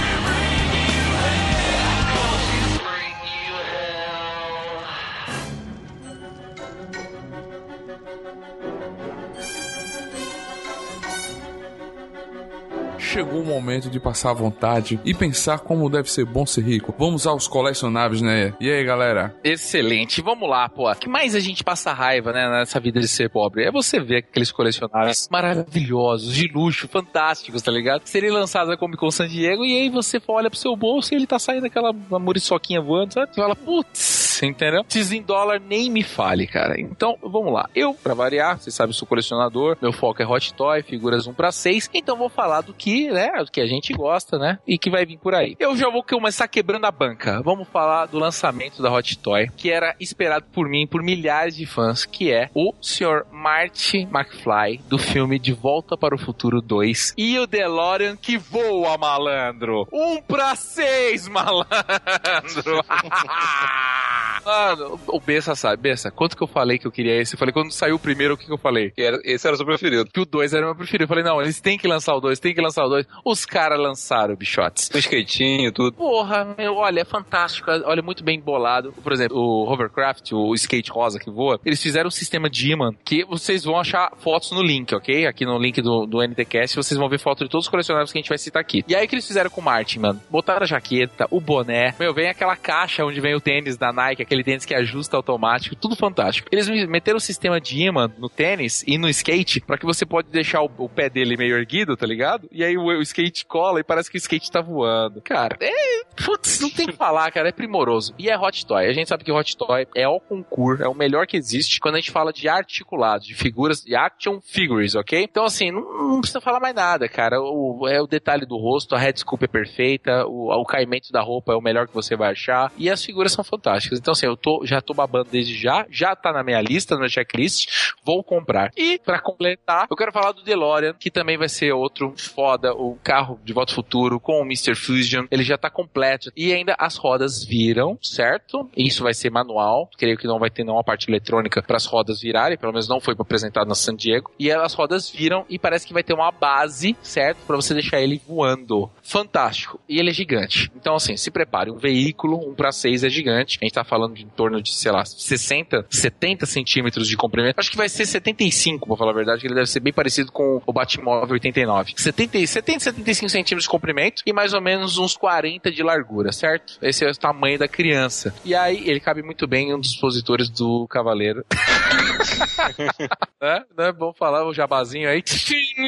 Chegou o momento de passar à vontade e pensar como deve ser bom ser rico. Vamos aos colecionáveis, né? E aí, galera? Excelente, vamos lá, pô. O que mais a gente passa raiva, né, nessa vida de ser pobre? É você ver aqueles colecionáveis maravilhosos, de luxo, fantásticos, tá ligado? Serem lançados na Comic Con San Diego e aí você olha pro seu bolso e ele tá saindo aquela muriçoquinha voando, sabe? Você fala, putz, entendeu? Esses em dólar nem me fale, cara. Então, vamos lá. Eu, pra variar, você sabe, sou colecionador, meu foco é Hot Toy, figuras 1 pra 6, então vou falar do que, né, do que a gente gosta, né, e que vai vir por aí. Eu já vou começar quebrando a banca. Vamos falar do lançamento da Hot Toy, que era esperado por mim, por milhares de fãs, que é o Sr. Marty McFly, do filme De Volta para o Futuro 2, e o DeLorean que voa, malandro. Um pra seis, malandro. Mano, o Bessa sabe. Bessa, quanto que eu falei que eu queria esse? Eu falei, quando saiu o primeiro, o que, que eu falei? Que era- esse era o seu preferido. Que o 2 era o meu preferido. Eu falei, não, eles têm que lançar o 2, têm que lançar o 2. Os caras lançaram, bichotes. Com skatinho tudo. Porra, meu, olha, é fantástico. Olha, muito bem bolado. Por exemplo, o Hovercraft, o skate rosa que voa, eles fizeram um sistema Diamond que vocês vão achar fotos no link, ok? Aqui no link do, do NTCast, vocês vão ver foto de todos os colecionáveis que a gente vai citar aqui. E aí o que eles fizeram com o Martin, mano? Botaram a jaqueta, o boné, meu, vem aquela caixa onde vem o tênis da Nike, aquele tênis que ajusta automático, tudo fantástico. Eles meteram o sistema Diamond no tênis e no skate pra que você pode deixar o, o pé dele meio erguido, tá ligado? E aí o, o skate cola e parece que o skate tá voando. Cara, é Putz, não tem o que falar, cara. É primoroso. E é Hot Toy. A gente sabe que Hot Toy é o concurso, é o melhor que existe quando a gente fala de articulado, de figuras, de action figures, ok? Então, assim, não, não precisa falar mais nada, cara. O, é o detalhe do rosto, a head scoop é perfeita, o, o caimento da roupa é o melhor que você vai achar. E as figuras são fantásticas. Então, assim, eu tô, já tô babando desde já, já tá na minha lista, no checklist, vou comprar. E, pra completar, eu quero falar do DeLorean, que também vai ser outro foda, o carro de volta ao futuro com o Mr. Fusion. Ele já tá completo. E ainda as rodas viram, certo? Isso vai ser manual. Creio que não vai ter nenhuma parte eletrônica para as rodas virarem, pelo menos não foi apresentado na San Diego. E as rodas viram e parece que vai ter uma base, certo? Para você deixar ele voando. Fantástico. E ele é gigante. Então, assim, se prepare. Um veículo, um para seis é gigante. A gente tá falando de em torno de, sei lá, 60, 70 centímetros de comprimento. Acho que vai ser 75, pra falar a verdade, que ele deve ser bem parecido com o Batmóvel 89. 70, 70, 75 centímetros de comprimento e mais ou menos uns 40 de largura, certo? Esse é o tamanho da criança. E aí, ele cabe muito bem em um dos expositores do Cavaleiro. né? né? Vamos falar o jabazinho aí.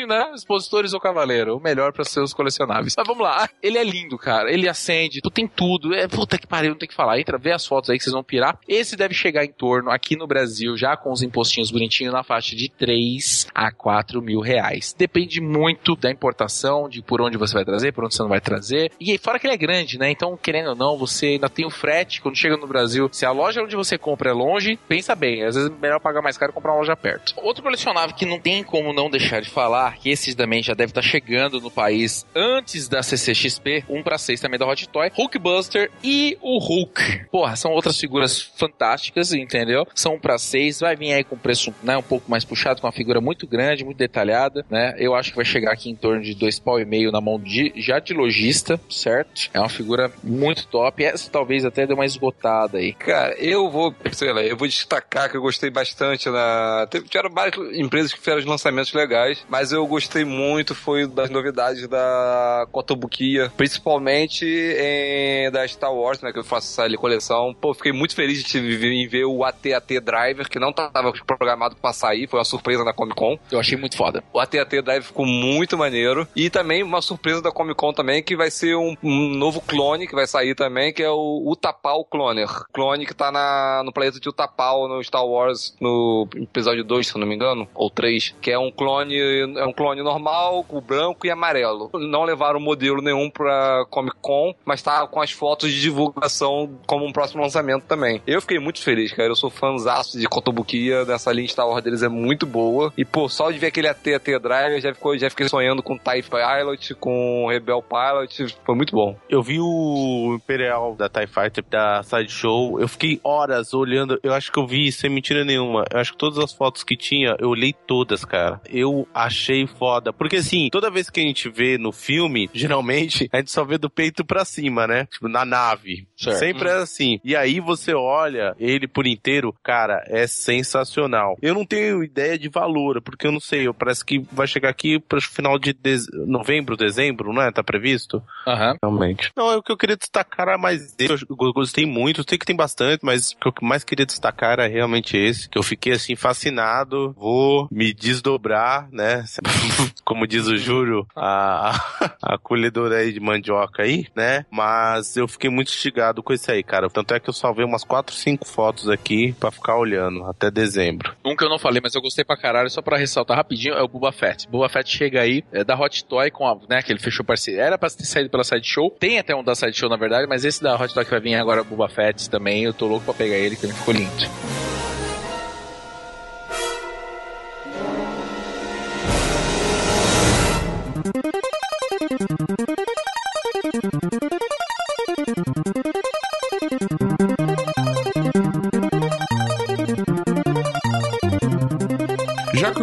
Né? Expositores do Cavaleiro. O melhor para seus colecionáveis. Mas vamos lá. Ele é lindo, cara. Ele acende. Tu tem tudo. É, puta que pariu, não tem que falar. Entra, vê as fotos aí que vocês vão pirar. Esse deve chegar em torno, aqui no Brasil, já com os impostinhos bonitinhos, na faixa de 3 a 4 mil reais. Depende muito da importação, de por onde você vai trazer, por onde você não vai trazer. E fora que ele é grande, né? Então, querendo ou não, você ainda tem o frete. Quando chega no Brasil, se a loja onde você compra é longe, pensa bem. Às vezes é melhor pagar mais caro e comprar uma loja perto. Outro colecionável que não tem como não deixar de falar, que esse também já deve estar chegando no país antes da CCXP, 1 para 6 também da Hot Toy, Hulkbuster e o Hulk. Porra, são outras figuras fantásticas, entendeu? São 1 para 6, vai vir aí com preço né, um pouco mais puxado, com uma figura muito grande, muito detalhada, né? Eu acho que vai chegar aqui em torno de dois pau e meio na mão de já de lojista, certo? É uma figura muito top. Essa talvez até dê uma esgotada aí. Cara, eu vou, sei lá, eu vou destacar que eu gostei bastante na. Teve, tiveram várias empresas que fizeram lançamentos legais, mas eu gostei muito foi das novidades da Kotobukiya, principalmente em, da Star Wars, né, que eu faço essa coleção. Pô, fiquei muito feliz de em ver o AT-AT Driver, que não estava programado para sair, foi uma surpresa na Comic Con. Eu achei muito foda. O AT-AT Driver ficou muito maneiro. E também uma surpresa da Comic Con também, que vai ser um, um novo clone que vai sair também, que é o Utapau Cloner. Clone que tá na, no planeta de Utapau, no Star Wars, no episódio 2, se eu não me engano, ou 3, que é um clone, é um clone normal, com branco e amarelo. Não levaram modelo nenhum pra Comic Con, mas tá com as fotos de divulgação como um próximo lançamento também. Eu fiquei muito feliz, cara. Eu sou fãzaço de Kotobukiya, dessa linha Star Wars deles é muito boa. E, pô, só de ver aquele AT, AT Drive, já, ficou, já fiquei sonhando com TIE Pilot, com Rebel Pilot. Foi muito bom. Eu vi o Imperial da TIE Fighter da Sideshow, eu fiquei horas olhando, eu acho que eu vi sem mentira nenhuma. Eu acho que todas as fotos que tinha, eu olhei todas, cara. Eu achei foda. Porque assim, toda vez que a gente vê no filme, geralmente, a gente só vê do peito pra cima, né? Tipo, na nave. Certo. Sempre é assim. E aí você olha ele por inteiro, cara, é sensacional. Eu não tenho ideia de valor, porque eu não sei, eu parece que vai chegar aqui pro final de dez... novembro, dezembro, não é? Tá previsto? Aham. Realmente. Não, é o que eu queria destacar era mais esse. Eu gostei muito, sei que tem bastante, mas o que eu mais queria destacar era realmente esse, que eu fiquei assim fascinado, vou me desdobrar, né? Como diz o Júlio, a, a colhedora aí de mandioca aí, né? Mas eu fiquei muito instigado com esse aí, cara. Tanto é que eu salvei umas 4, 5 fotos aqui pra ficar olhando até dezembro. Um que eu não falei, mas eu gostei pra caralho, só pra ressaltar rapidinho, é o Boba Fett. Boba Fett chega aí, é da Hot Toy com a, né, que ele fechou parceria. Era pra ter saído pela Sideshow. Tem até um da Sideshow, na verdade, mas esse da Hot Toy que vai vir agora, o Boba Fett também, eu tô louco pra pegar ele, que ele ficou lindo.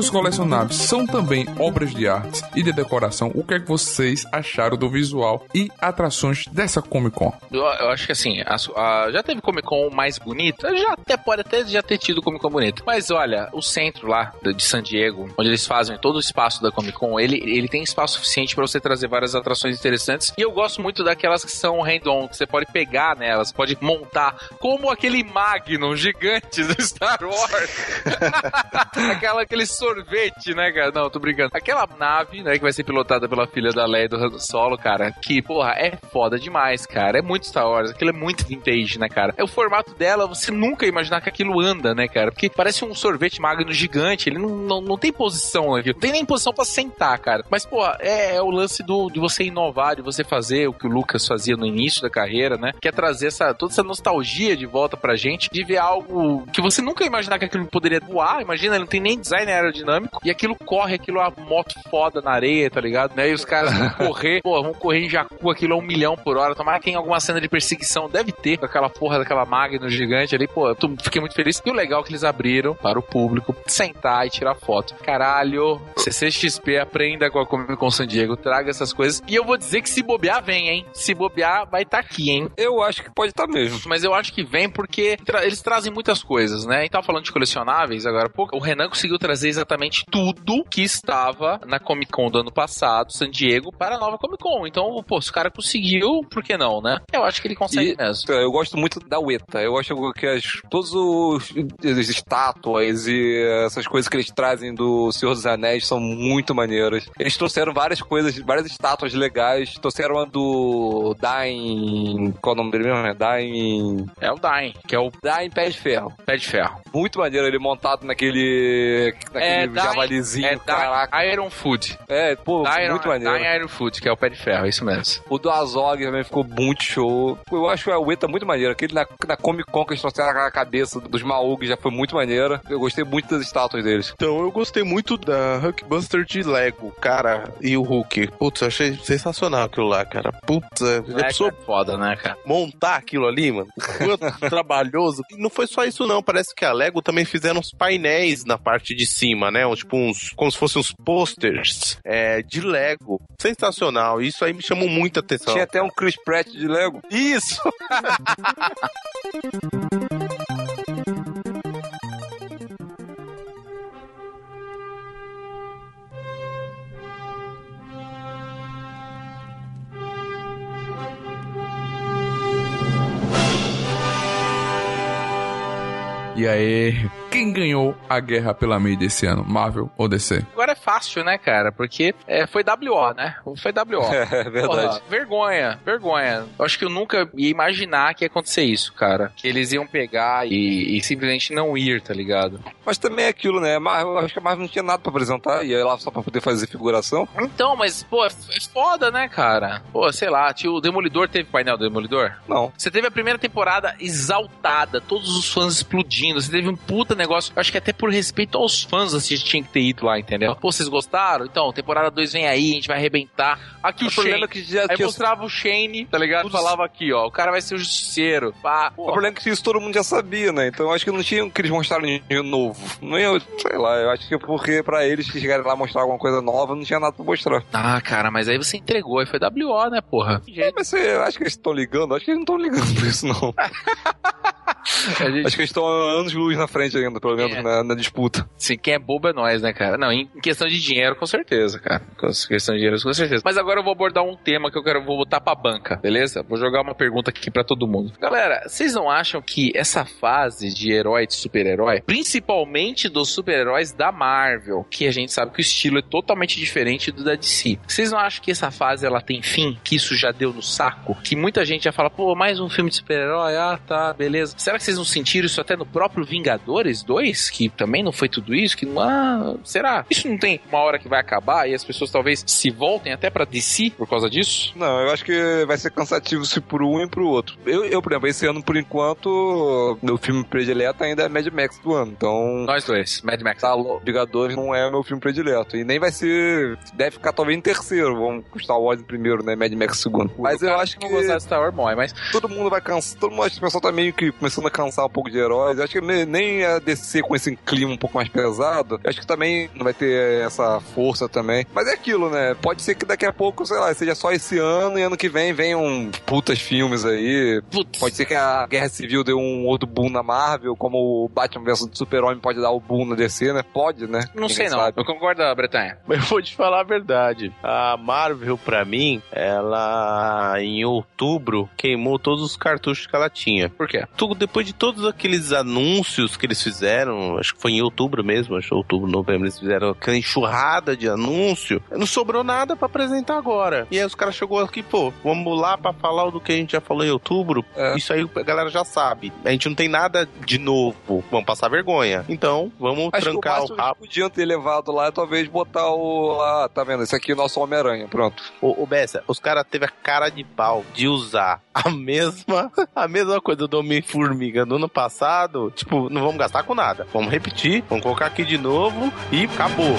Os colecionáveis são também obras de arte e de decoração, o que é que vocês acharam do visual e atrações dessa Comic Con? Eu, eu acho que assim, a a- já teve Comic Con mais bonita? Já até pode até já ter tido Comic Con bonita. Mas olha, o centro lá de San Diego, onde eles fazem todo o espaço da Comic Con, ele, ele tem espaço suficiente pra você trazer várias atrações interessantes. E eu gosto muito daquelas que são hand-on, que você pode pegar nelas, pode montar, como aquele Magnum gigante do Star Wars. Aquela, aquele sorvete, né, cara? Não, tô brincando. Aquela nave, né, que vai ser pilotada pela filha da Leia do Han Solo, cara, que, porra, é foda demais, cara. É muito Star Wars, aquilo é muito vintage, né, cara? É o formato dela, você nunca imaginar que aquilo anda, né, cara? Porque parece um sorvete magno gigante, ele não, não, não tem posição aqui. Não tem nem posição pra sentar, cara. Mas, porra, é, é o lance do, de você inovar, de você fazer o que o Lucas fazia no início da carreira, né? Que é trazer essa, toda essa nostalgia de volta pra gente, de ver algo que você nunca imaginar que aquilo poderia voar. Imagina, ele não tem nem design aerodinâmico e aquilo corre, aquilo é uma moto foda na areia, tá ligado? Né? E os caras vão correr, pô, vão correr em Jacu, aquilo a um milhão por hora. Tomara que tem alguma cena de perseguição, deve ter, com aquela porra daquela Magno gigante ali, pô, eu tô- fiquei muito feliz. E o legal é que eles abriram para o público sentar e tirar foto. Caralho, CCXP aprenda com a Comic Con San Diego, traga essas coisas. E eu vou dizer que se bobear, vem, hein? Se bobear, vai estar aqui, hein? Eu acho que pode estar mesmo. Mas eu acho que vem porque tra- eles trazem muitas coisas, né? E tava falando de colecionáveis agora há pouco. O Renan conseguiu trazer exatamente tudo que estava na Comic Con do ano passado, San Diego, para a nova Comic Con. Então, pô, se o cara conseguiu, por que não, né? Eu acho que ele consegue E- mesmo. Eu gosto muito da UETA. Eu acho que as, todos os, as estátuas e essas coisas que eles trazem do Senhor dos Anéis são muito maneiras. Eles trouxeram várias coisas, várias estátuas legais. Trouxeram a do Dain. Qual é o nome dele mesmo? É Dain. É o Dying, que é o Dain Pé de Ferro. pé de ferro. Muito maneiro ele montado naquele. naquele Dain- javalizinho. É caraca. Iron Food. É, pô, Dying, muito maneiro. Dying Iron Food, que é o pé de ferro, é isso mesmo. O do Azog também ficou muito show. Eu acho a Ueta muito maneiro. Aquele na, na Comic Con que eles trouxeram aquela cabeça dos Maug já foi muito maneira. Eu gostei muito das estátuas deles. Então, eu gostei muito da Hulkbuster de Lego, cara, e o Hulk. Putz, eu achei sensacional aquilo lá, cara. Putz, é, já É, pensou é foda, né, cara? montar aquilo ali, mano? Quanto trabalhoso. E não foi só isso, não. Parece que a Lego também fizeram uns painéis na parte de cima, né? Tipo uns, como se fossem uns posters é, de Lego. Sensacional. Isso aí me chamou muita atenção. Tinha até um Chris Pratt de Lego. Isso! E aí, ganhou a guerra pela mídia esse ano? Marvel ou DC? Agora fácil, né, cara? Porque é, foi WO, né? Foi WO. É verdade. Porra, vergonha, vergonha. Eu acho que eu nunca ia imaginar que ia acontecer isso, cara. Que eles iam pegar e, e simplesmente não ir, tá ligado? Mas também é aquilo, né? Eu acho que a Marvel não tinha nada pra apresentar. Ia lá só pra poder fazer figuração. Então, mas, pô, é foda, né, cara? Pô, sei lá, tio, o Demolidor teve painel do Demolidor? Não. Você teve a primeira temporada exaltada, todos os fãs explodindo. Você teve um puta negócio. Eu acho que até por respeito aos fãs, assim, a gente tinha que ter ido lá, entendeu? Pô, vocês gostaram? Então, temporada 2 vem aí, a gente vai arrebentar. Aqui o, O problema Shane. é que já Aí tinha... mostrava o Shane, tá ligado? Todos- Falava aqui, ó, o cara vai ser o justiceiro. Pá. O problema é que isso todo mundo já sabia, né? Então eu acho que não tinha que eles mostrarem de novo. Não ia, sei lá, eu acho que é porque pra eles que chegarem lá mostrar alguma coisa nova, não tinha nada pra mostrar. Ah, cara, mas aí você entregou, aí foi WO, né, porra? É, mas você acha que eles estão ligando? Acho que eles não estão ligando por isso, não. A gente- Acho que eles estão anos luz na frente ainda, pelo menos É. na, na disputa. Assim, quem é bobo é nós, né, cara? Não, em questão de dinheiro, com certeza, cara. Com questão de dinheiro, com certeza. Mas agora eu vou abordar um tema que eu quero, vou botar pra banca, beleza? Vou jogar uma pergunta aqui pra todo mundo. Galera, vocês não acham que essa fase de herói, de super-herói, principalmente dos super-heróis da Marvel, que a gente sabe que o estilo é totalmente diferente do da DC, vocês não acham que essa fase ela tem fim? Que isso já deu no saco? Que muita gente já fala, pô, mais um filme de super-herói, ah, tá, beleza. Será que vocês não sentiram isso até no próprio Vingadores 2? Que também não foi tudo isso? Que não, ah, será? Isso não tem uma hora que vai acabar e as pessoas talvez se voltem até pra DC por causa disso? Não, eu acho que vai ser cansativo se por um e pro outro. Eu, eu, por exemplo, esse ano, por enquanto, meu filme predileto ainda é Mad Max do ano. Então, Nós dois, Mad Max. tá. Vingadores não é meu filme predileto. E nem vai ser. Deve ficar talvez em terceiro. Vamos Star Wars em primeiro, né? Mad Max segundo. Mas eu acho que não gostar de Star Wars mas todo mundo vai cansar. Todo mundo, acho que o pessoal tá meio que começando a cansar um pouco de heróis. Eu acho que nem a DC com esse clima um pouco mais pesado. Acho que também não vai ter essa força também. Mas é aquilo, né? Pode ser que daqui a pouco, sei lá, seja só esse ano e ano que vem venham putas filmes aí. putz, Pode ser que a Guerra Civil dê um outro boom na Marvel, como o Batman vs Super-Homem pode dar o boom na DC, né? Pode, né? não Ninguém sei não. sabe. Eu concordo, Bretanha. Mas eu vou te falar a verdade. A Marvel, pra mim, ela em outubro queimou todos os cartuchos que ela tinha. Por quê? Tu- depois de todos aqueles anúncios que eles fizeram, acho que foi em outubro mesmo, acho que outubro, novembro, eles fizeram aquela enxurrada de anúncio, não sobrou nada pra apresentar agora. E aí os caras chegou aqui, pô, vamos lá pra falar do que a gente já falou em outubro. É. Isso aí a galera já sabe. A gente não tem nada de novo. Vamos passar vergonha. Então, vamos Acho que o trancar o, rabo. eles podiam ter levado lá é talvez botar o. Lá, tá vendo? Esse aqui é o nosso Homem-Aranha, pronto. Ô, ô Bessa, os caras teve a cara de pau de usar a mesma, a mesma coisa do amiga do ano passado, tipo, não vamos gastar com nada. Vamos repetir, vamos colocar aqui de novo e acabou.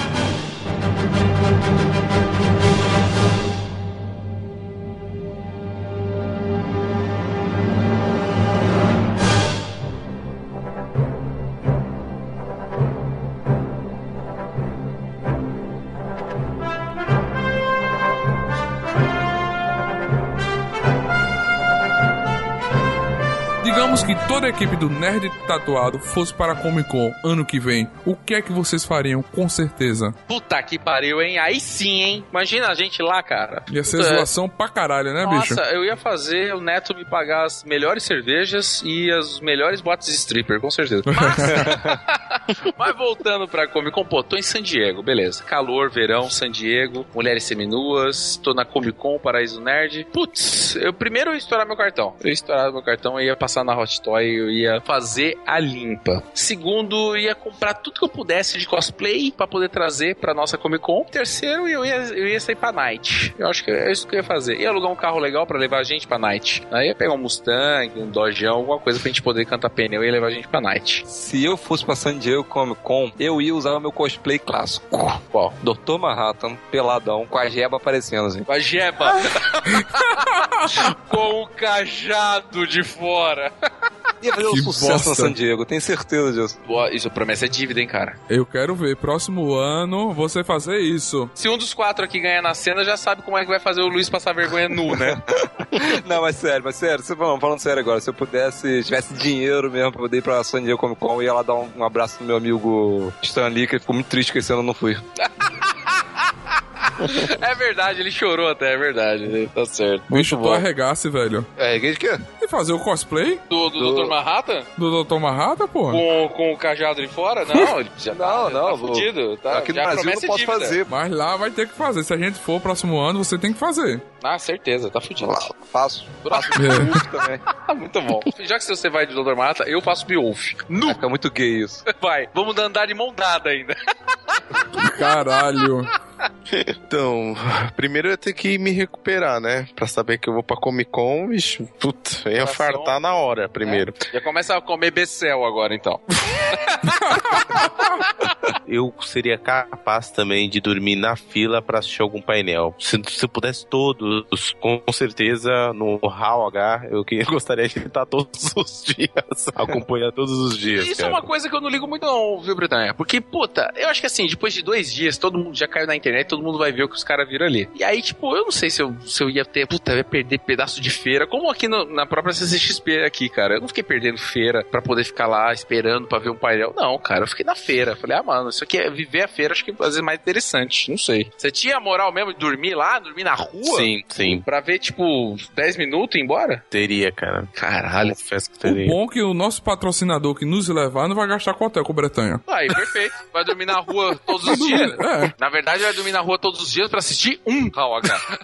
Toda a equipe do Nerd Tatuado fosse para a Comic Con ano que vem. O que é que vocês fariam com certeza? Puta que pariu, hein? Aí sim, hein? Imagina a gente lá, cara. Ia ser Puta, zoação pra caralho, né, bicho? Nossa, eu ia fazer o Neto me pagar as melhores cervejas e as melhores botes de stripper, com certeza. Mas, mas voltando pra Comic Con, pô, tô em San Diego, beleza. Calor, verão, San Diego, mulheres seminuas, tô na Comic Con, Paraíso Nerd. Putz, eu primeiro ia estourar meu cartão. Eu ia estourar meu cartão, eu ia passar na Hot Toy, eu ia fazer a limpa. Segundo, eu ia comprar tudo que eu pudesse de cosplay pra poder trazer pra nossa Comic Con. Terceiro, eu ia, eu ia sair pra Night. Eu acho que é isso que eu ia fazer. Ia alugar um carro legal pra levar a gente pra Night. Aí ia pegar um Mustang, um Dodgeão, alguma coisa pra gente poder cantar pneu e levar a gente pra Night. Se eu fosse pra San Diego Comic Con, eu ia usar o meu cosplay clássico. Qual? Dr. Manhattan, peladão, com a jeba aparecendo assim. Com a jeba. Com o cajado de fora. Ia fazer um Que sucesso bosta. na San Diego, tenho certeza disso. Boa, isso promessa é dívida, hein, cara. Eu quero ver, próximo ano, você fazer isso. Se um dos quatro aqui ganhar na cena, já sabe como é que vai fazer o Luiz passar vergonha nu, né? Não, mas sério, mas sério, você falando, falando sério agora, se eu pudesse, tivesse dinheiro mesmo pra poder ir pra San Diego Comic Con, eu ia lá dar um, um abraço no meu amigo Stan Lee, que ficou muito triste que esse ano eu não fui. é verdade, ele chorou até, é verdade. Tá certo. Bicho, tu arregasse, velho. É, que de quê? E fazer o cosplay Do, do, Do- Dr. Manhattan? do Dr. Marrata, pô? Com, com o cajado de fora? Não, ele já tá, Não, não, tá vou- fudido. Tá, Aqui no já Brasil não posso dívida. fazer. Mas lá vai ter que fazer. Se a gente for próximo ano, você tem que fazer. Ah, certeza, tá fudido. Lá, faço. Faço É. Beowulf também. Ah, muito bom. Já que você vai de Dr. Manhattan, eu faço Beowulf. Nu! Fica muito gay isso. Vai, vamos andar de mão dada ainda. Caralho. Então, primeiro eu ia ter que me recuperar, né? Pra saber que eu vou pra Comic Con, bicho, putz, eu ia Coração. fartar na hora primeiro. Já começa a comer becel agora, então. Eu seria capaz também de dormir na fila pra assistir algum painel. Se, se eu pudesse todos, com certeza, no Hall H, eu que- gostaria de estar todos os dias, acompanhar todos os dias. Isso é cara. uma coisa que eu não ligo muito não, viu, Bretanha? Porque, puta, eu acho que assim, depois de dois dias, todo mundo já caiu na internet, todo mundo vai ver o que os caras viram ali. E aí, tipo, eu não sei se eu, se eu ia ter, puta, eu ia perder pedaço de feira, como aqui no- na própria CCXP aqui, cara. Eu não fiquei perdendo feira pra poder ficar lá esperando pra ver um painel. Não, cara, eu fiquei na feira. Falei, ah, mano, isso aqui é viver a feira, acho que às vezes é mais interessante. Não sei. Você tinha moral mesmo de dormir lá, dormir na rua? Sim, sim, Pra ver, tipo, 10 minutos e ir embora? teria, cara. Caralho. Confesso que O teria. bom é que o nosso patrocinador que nos levar não vai gastar com hotel com Bretanha. Aí, perfeito. Vai dormir na rua todos os dias. É. Na verdade, vai dormir na rua todos os dias pra assistir um How H.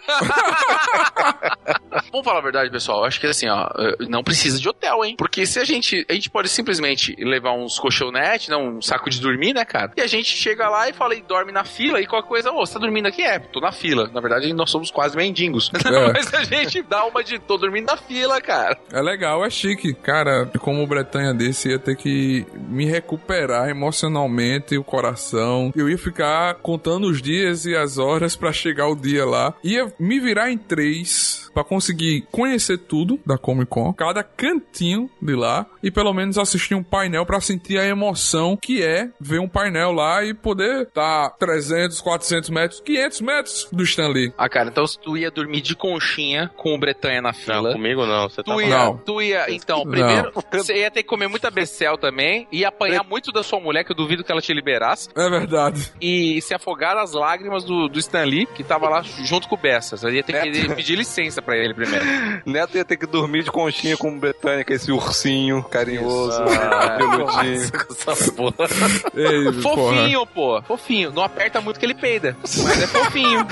Vamos falar a verdade, pessoal. Eu acho que assim, ó, não precisa de hotel, hein? Porque se a gente. A gente pode simplesmente levar uns colchonete, né? Um saco de dormir, né, cara? E a gente chega lá e fala e dorme na fila e qualquer coisa, ô, você tá dormindo aqui? É, tô na fila. Na verdade, nós somos quase mendigos. É. Mas a gente dá uma de tô dormindo na fila, cara. É legal, é chique. Cara, como o Bretanha disse, ia ter que me recuperar emocionalmente o coração. Eu ia ficar contando os dias e as horas pra chegar o dia lá. Ia me virar em três pra conseguir conhecer tudo da Comic Con, cada cantinho de lá e pelo menos assistir um painel pra sentir a emoção que é ver um painel lá e poder estar 300, 400 metros, 500 metros do Stanley. Ah, cara, então se tu ia dormir de conchinha com o Bretanha na Não, fila. comigo não. Você tá Tu ia, Não. tu ia, então, Não. primeiro, você ia ter que comer muita becel também, ia apanhar muito da sua mulher, que eu duvido que ela te liberasse, É verdade. e se afogar nas lágrimas do, do Stan Lee, que tava lá junto com o Bessas. Eu ia ter que pedir licença pra ele primeiro. Neto ia ter que dormir de conchinha com o Britânica, esse ursinho carinhoso, Ah, peludinho. Porra. Fofinho, pô. Fofinho. Não aperta muito que ele peida. Mas é fofinho.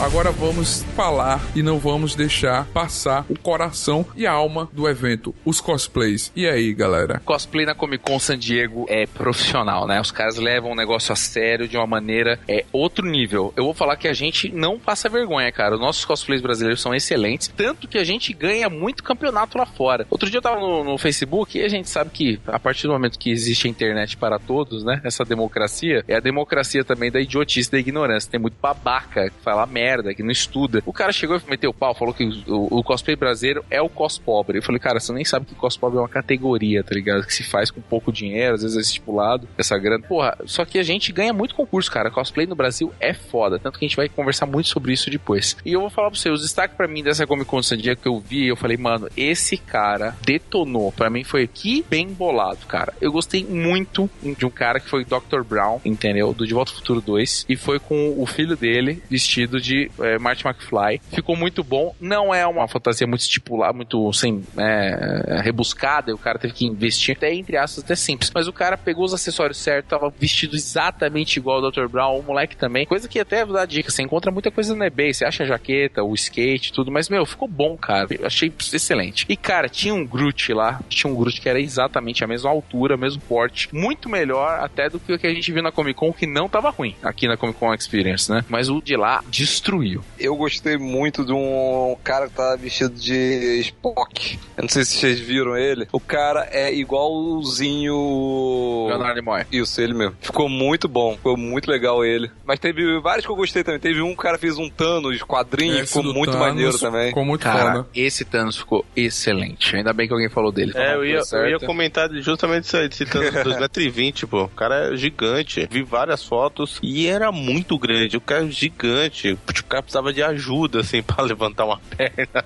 Agora vamos falar e não vamos deixar passar o coração e a alma do evento, os cosplays. E aí, galera? Cosplay na Comic Con San Diego é profissional, né? Os caras levam o negócio a sério de uma maneira é outro nível. Eu vou falar que a gente não passa vergonha, cara. Os nossos cosplays brasileiros são excelentes, tanto que a gente ganha muito campeonato lá fora. Outro dia eu tava no, no Facebook e a gente sabe que a partir do momento que existe a internet para todos, né? Essa democracia é a democracia também da idiotice, da ignorância. Tem muito babaca que fala merda, que não estuda. O cara chegou e meteu o pau, falou que o, o cosplay brasileiro é o cos pobre. Eu falei, cara, você nem sabe que cos pobre é uma categoria, tá ligado? Que se faz com pouco dinheiro, às vezes é estipulado, essa grana. Porra, só que a gente ganha muito concurso, cara. Cosplay no Brasil é foda. Tanto que a gente vai conversar muito sobre isso depois. E eu vou falar pra você, os destaques pra mim dessa Comic Con Diego que eu vi, eu falei, mano, esse cara detonou. Pra mim foi que bem bolado, cara. Eu gostei muito de um cara que foi Dr. Brown, entendeu? Do De Volta ao Futuro 2. E foi com o filho dele, vestido de é, Marty McFly. Ficou muito bom. Não é uma fantasia muito estipulada, muito sem é, rebuscada. E o cara teve que investir, até entre aspas, até simples. Mas o cara pegou os acessórios certos, tava vestido exatamente igual ao Dr. Brown, o moleque também. Coisa que até dar dica, você encontra muita coisa no eBay. Você acha a jaqueta, o skate, tudo. Mas, meu, ficou bom, cara. Eu achei excelente. E, cara, tinha um Groot lá. Tinha um Groot que era exatamente a mesma altura, mesmo porte. Muito melhor até do que o que a gente viu na Comic Con, que não tava ruim aqui na Comic Con Experience, né? Mas o de lá destruiu. Eu gostei muito de um cara que tá vestido de Spock. Eu não sei se vocês viram ele. O cara é igualzinho. Leonardo Nimoy. Isso, ele mesmo. Ficou muito bom. Ficou muito legal ele. Mas teve vários que eu gostei também. Teve um que o cara fez um Thanos quadrinho. Esse ficou muito Thanos maneiro também. Ficou muito Cara, foda. esse Thanos ficou excelente. Ainda bem que alguém falou dele. É, eu ia, eu ia comentar justamente isso aí, de Thanos 2,20m, pô. O cara é gigante. Vi várias fotos e era muito grande. O cara é gigante. Tipo, O cara precisava de ajuda, assim, pra levantar uma perna.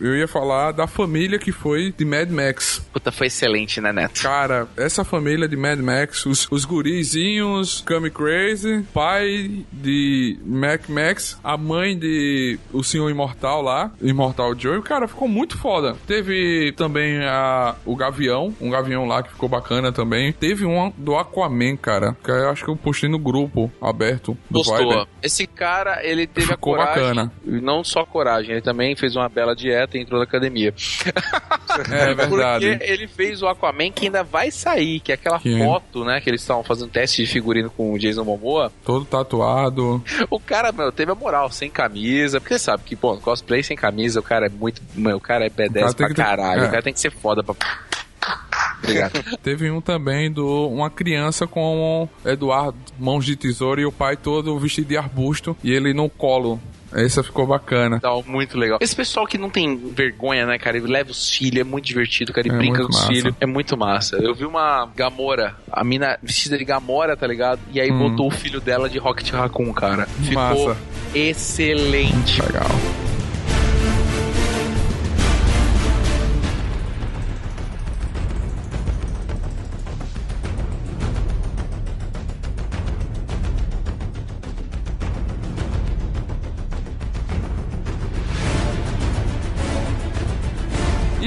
Eu ia falar da família que foi de Mad Max. Puta, foi excelente, né, Neto? Cara, essa família de Mad Max, os, os gurizinhos, Kami Crazy, pai de Mac Max, a mãe de o Senhor Imortal lá, Imortal Joe, cara, ficou muito foda. Teve também a, o Gavião, um Gavião lá que ficou bacana também. Teve um do Aquaman, cara, que eu acho que eu postei no grupo aberto do Gostou. Viber. Esse cara, ele teve Ficou coragem. bacana. E não só coragem, ele também fez uma bela dieta e entrou na academia. É verdade. Porque ele fez o Aquaman que ainda vai sair, que é aquela Que- foto, né? Que eles estavam fazendo teste de figurino com o Jason Momoa. Todo tatuado. O cara, meu, teve a moral, sem camisa. Porque você sabe que, pô, cosplay sem camisa, o cara é muito. Meu, o cara é O cara B10 tem pra que ter- caralho. é. O cara tem que ser foda pra. Obrigado. Teve um também do uma criança com Eduardo, mãos de tesouro, e o pai todo vestido de arbusto, e ele no colo. Essa ficou bacana. Tá, muito legal. Esse pessoal que não tem vergonha, né, cara? Ele leva os filhos, é muito divertido, cara. Ele É brinca com os filhos. É muito massa. Eu vi uma Gamora, a mina vestida de Gamora, tá ligado? E aí Hum. botou o filho dela de Rocket Raccoon, cara. Ficou Massa. excelente. Legal.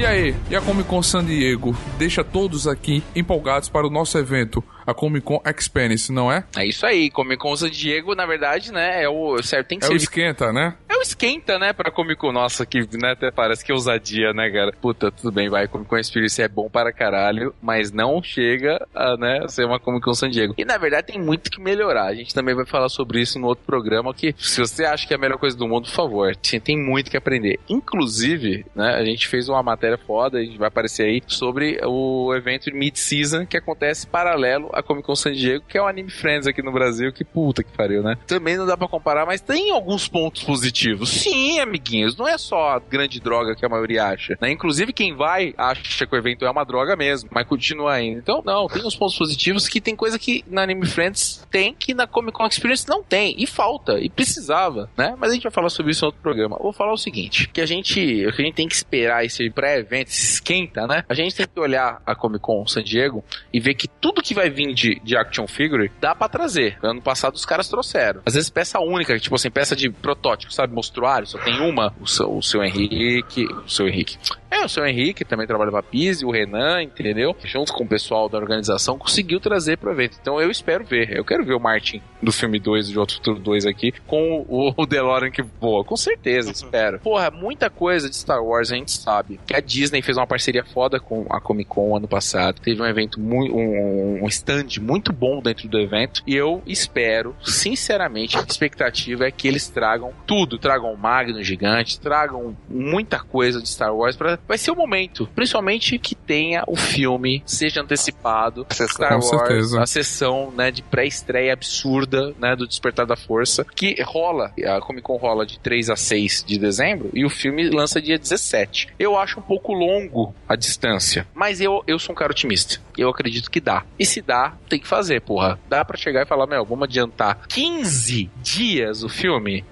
E aí, e a Comic Con San Diego deixa todos aqui empolgados para o nosso evento, a Comic Con Experience, não é? É isso aí. Comic Con San Diego, na verdade, né? É o certo. Tem que É o ser esquenta, né? É o esquenta, né, pra Comic Con. Nossa, que né, até parece que é ousadia, né, cara? Puta, tudo bem, vai. Comic Con Experience é bom para caralho, mas não chega a, né, ser uma Comic Con San Diego. E na verdade tem muito que melhorar. A gente também vai falar sobre isso no outro programa. Que se você acha que é a melhor coisa do mundo, por favor, tem muito que aprender. Inclusive, né, a gente fez uma matéria foda, a gente vai aparecer aí, sobre o evento de mid-season que acontece paralelo à Comic Con San Diego, que é o Anime Friends aqui no Brasil. Que puta que pariu, né? Também não dá pra comparar, mas tem alguns pontos positivos. Sim, amiguinhos, não é só a grande droga que a maioria acha. Né? Inclusive, quem vai acha que o evento é uma droga mesmo, mas continua ainda. Então, não, tem uns pontos positivos que tem coisa que na Anime Friends tem que na Comic Con Experience não tem. E falta, e precisava, né? Mas a gente vai falar sobre isso em outro programa. Vou falar o seguinte: que a gente, o que a gente tem que esperar esse pré-evento, esse esquenta, né? A gente tem que olhar a Comic Con San Diego e ver que tudo que vai vir de, de action figure dá pra trazer. Ano passado os caras trouxeram. Às vezes peça única, tipo assim, peça de protótipo, sabe? mostruário, só tem uma. O seu, o seu Henrique. O seu Henrique. É, o seu Henrique também trabalha pra Pise, o Renan, entendeu? Junto com o pessoal da organização, conseguiu trazer pro evento. Então eu espero ver. Eu quero ver o Martin do filme 2 de Outro Futuro 2 aqui com o, o DeLorean que voa. Com certeza, espero. Porra, muita coisa de Star Wars a gente sabe. Que a Disney fez uma parceria foda com a Comic Con ano passado. Teve um evento muito. Um, um stand muito bom dentro do evento. E eu espero, sinceramente, a expectativa é que eles tragam tudo. Tragam o Magno gigante, tragam muita coisa de Star Wars pra vai ser o momento. Principalmente que tenha o filme, seja antecipado, Star Com Wars, certeza. a sessão né, de pré-estreia absurda né, do Despertar da Força, que rola, a Comic Con rola de 3 a 6 de dezembro e o filme lança dia 17. Eu acho um pouco longo a distância, mas eu, eu sou um cara otimista. Eu acredito que dá. E se dá, tem que fazer, porra. Dá pra chegar e falar, meu, vamos adiantar 15 dias o filme?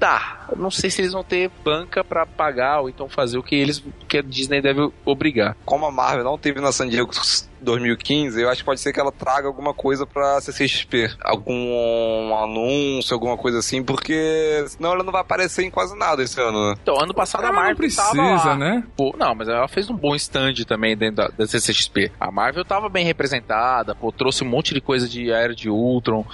Eu não sei se eles vão ter banca pra pagar ou então fazer o que eles que a Disney deve obrigar. Como a Marvel não teve na San Diego 2015, eu acho que pode ser que ela traga alguma coisa pra CCXP. Algum anúncio, alguma coisa assim, porque senão ela não vai aparecer em quase nada esse ano, né? Então, ano passado a Ela Marvel não precisa, tava lá. né? Pô, não, mas ela fez um bom stand também dentro da, da CCXP. A Marvel tava bem representada, pô, trouxe um monte de coisa de Aero de Ultron.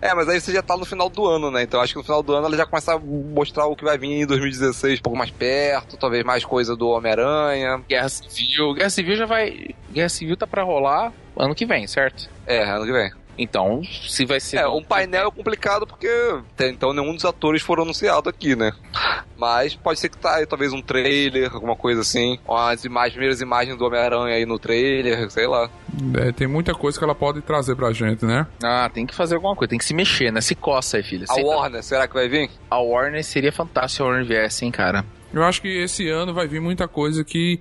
É, mas aí você já tá no final do ano, né? Então acho que no final do ano ela já começa a mostrar o que vai vir em 2016 um pouco mais perto, talvez mais coisa do Homem-Aranha. Guerra Civil. Guerra Civil já vai. Guerra Civil tá pra rolar ano que vem, certo? É, ano que vem. Então, se vai ser. É, um painel é complicado porque até então nenhum dos atores foram anunciados aqui, né? Mas pode ser que tá aí, talvez um trailer, alguma coisa assim. As imagens, primeiras imagens do Homem-Aranha aí no trailer, sei lá. É, tem muita coisa que ela pode trazer pra gente, né? Ah, tem que fazer alguma coisa, tem que se mexer, né? Se coça aí, filho. A Warner, será que vai vir? A Warner seria fantástico se a Warner viesse, hein, cara. Eu acho que esse ano vai vir muita coisa que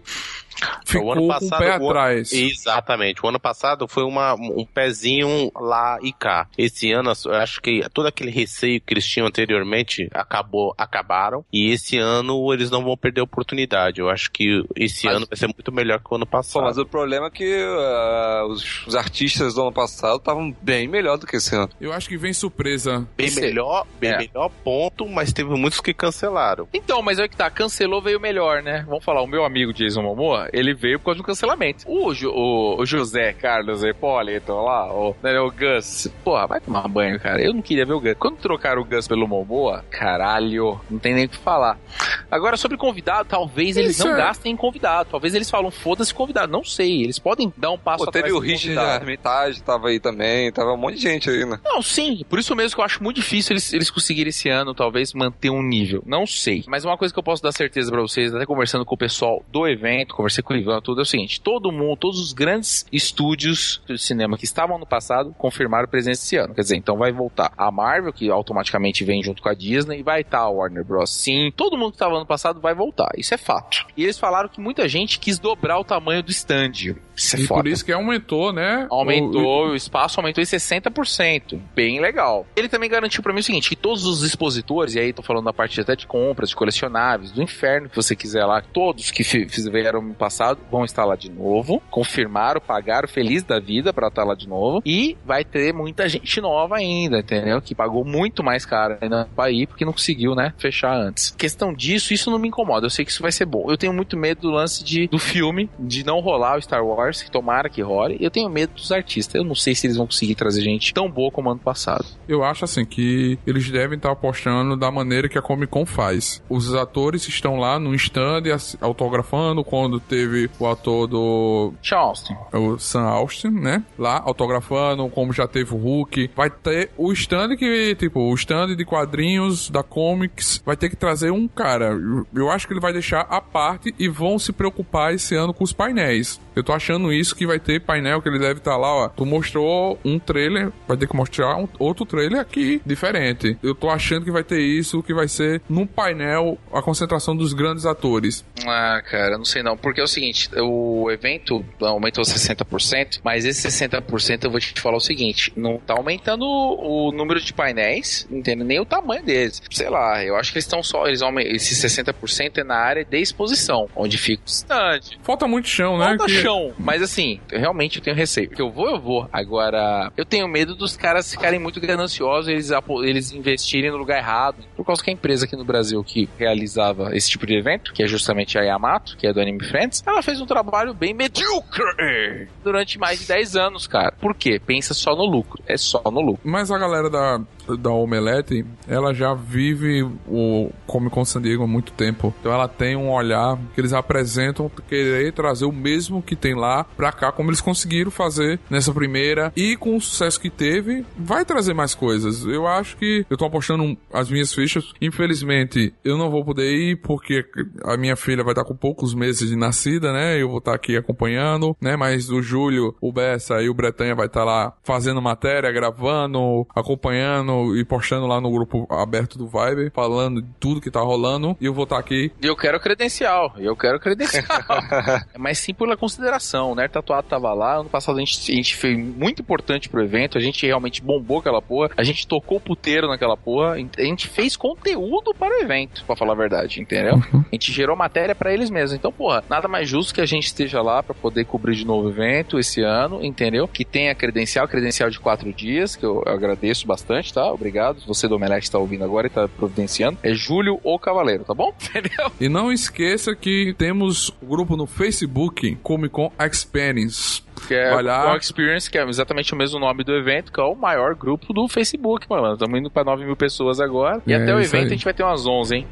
O ficou ano com o passado, pé o ano- atrás. Exatamente. O ano passado foi uma, um pezinho lá e cá. Esse ano, eu acho que todo aquele receio que eles tinham anteriormente acabou, acabaram. E esse ano eles não vão perder a oportunidade. Eu acho que esse Mas- ano vai ser muito melhor que o ano Pô, passado. mas o problema é que ah, os, os artistas do ano passado estavam bem melhor do que esse ano. Eu acho que vem surpresa. Bem Esse- melhor, bem É. melhor ponto, mas teve muitos que cancelaram. Então, mas é que tá, cancelou, veio melhor, né? Vamos falar, o meu amigo Jason Momoa, ele veio por causa do cancelamento. O, Jo- o, o José Carlos Hipólito lá, o, né, o Gus, porra, vai tomar banho, cara. Eu não queria ver o Gus. Quando trocaram o Gus pelo Momoa, caralho, não tem nem o que falar. Agora, sobre convidado, talvez eles não é- gastem em convidado. Talvez eles falam, foda-se convidado. Não sei, eles podem dar um passo Pô, atrás teve o Richard. Armitage, tava aí também, tava um monte de gente aí, né? Não, sim. Por isso mesmo que eu acho muito difícil eles, eles conseguirem esse ano, talvez, manter um nível. Não sei. Mas uma coisa que eu posso dar certeza pra vocês, até conversando com o pessoal do evento, conversei com o Ivan, tudo, é o seguinte: todo mundo, todos os grandes estúdios de cinema que estavam no passado confirmaram presença esse ano. Quer dizer, então vai voltar a Marvel, que automaticamente vem junto com a Disney, e vai estar a Warner Bros. Sim. Todo mundo que estava no passado vai voltar. Isso é fato. E eles falaram que muita gente quis dobrar o tamanho do stand. Isso é e foda. por isso que aumentou, né? Aumentou, o espaço aumentou em 60%. Bem legal. Ele também garantiu pra mim o seguinte: que todos os expositores, e aí tô falando da parte até de compras, de colecionáveis, do inferno que você quiser lá, todos que fi- fizeram no passado vão estar lá de novo. Confirmaram, pagaram, feliz da vida pra estar lá de novo. E vai ter muita gente nova ainda, entendeu? Que pagou muito mais caro ainda pra ir, porque não conseguiu, né? Fechar antes. Questão disso, isso não me incomoda. Eu sei que isso vai ser bom. Eu tenho muito medo do lance de, do filme, de não rolar o Star Wars, que tomara que role. Eu tenho medo dos artistas. Eu não sei se eles vão conseguir trazer gente tão boa como ano passado. Eu acho assim que eles devem estar apostando da maneira que a Comic Con faz. Os atores estão lá no stand autografando quando teve o ator do Sean Austin. o Sam Austin, né? Lá autografando, como já teve o Hulk. Vai ter o stand que, tipo, o stand de quadrinhos da Comics vai ter que trazer um cara. Eu- Eu acho que ele vai deixar a parte e vão se preocupar esse ano com os painéis. Eu tô achando isso que vai ter painel que ele deve estar lá, ó. Tu mostrou um trailer, vai ter que mostrar um outro trailer aqui, diferente. Eu tô achando que vai ter isso, que vai ser num painel a concentração dos grandes atores. Ah, cara, não sei não. Porque é o seguinte, o evento aumentou 60%, mas esse 60% eu vou te falar o seguinte, não tá aumentando o, o número de painéis, entende? Nem o tamanho deles. Sei lá, eu acho que eles estão só, eles aumentam, esse 60% é na área de exposição, onde fica o stand. Falta muito chão, né? Falta Que- chão, chão. Mas assim, eu realmente eu tenho receio. Que eu vou, eu vou. Agora, eu tenho medo dos caras ficarem muito gananciosos e eles, eles investirem no lugar errado. Por causa que a empresa aqui no Brasil que realizava esse tipo de evento, que é justamente a Yamato, que é do Anime Friends, ela fez um trabalho bem medíocre durante mais de 10 anos, cara. Por quê? Pensa só no lucro. É só no lucro. Mas a galera da, da Omelete, ela já vive o Comic Con San Diego há muito tempo. Então ela tem um olhar que eles apresentam querer trazer o mesmo que tem lá pra cá, como eles conseguiram fazer nessa primeira. E com o sucesso que teve, vai trazer mais coisas. Eu acho que eu tô apostando as minhas fichas. Infelizmente, eu não vou poder ir porque a minha filha vai estar com poucos meses de nascida, né? Eu vou estar aqui acompanhando, né? Mas o Júlio, o Bessa e o Bretanha vai estar lá fazendo matéria, gravando, acompanhando e postando lá no grupo aberto do Vibe, falando de tudo que tá rolando. E eu vou estar aqui. E eu quero credencial. Eu quero credencial. Mas sim pela consideração. O Nerd Tatuado tava lá. Ano passado a gente, a gente foi muito importante pro evento. A gente realmente bombou aquela porra. A gente tocou o puteiro naquela porra. A gente fez conteúdo para o evento, pra falar a verdade, entendeu? A gente gerou matéria pra eles mesmos. Então, porra, nada mais justo que a gente esteja lá pra poder cobrir de novo o evento esse ano, entendeu? Que tenha credencial, credencial de quatro dias, que eu, eu agradeço bastante, tá? Obrigado. Você do Omelete tá ouvindo agora e tá providenciando. É Júlio ou Cavaleiro, tá bom? Entendeu? E não esqueça que temos o grupo no Facebook Comic Con Experience. Que é lá. o Experience, que é exatamente o mesmo nome do evento, que é o maior grupo do Facebook, mano. Estamos indo pra 9 mil pessoas agora. E É, até o evento aí. a gente vai ter umas 11, hein?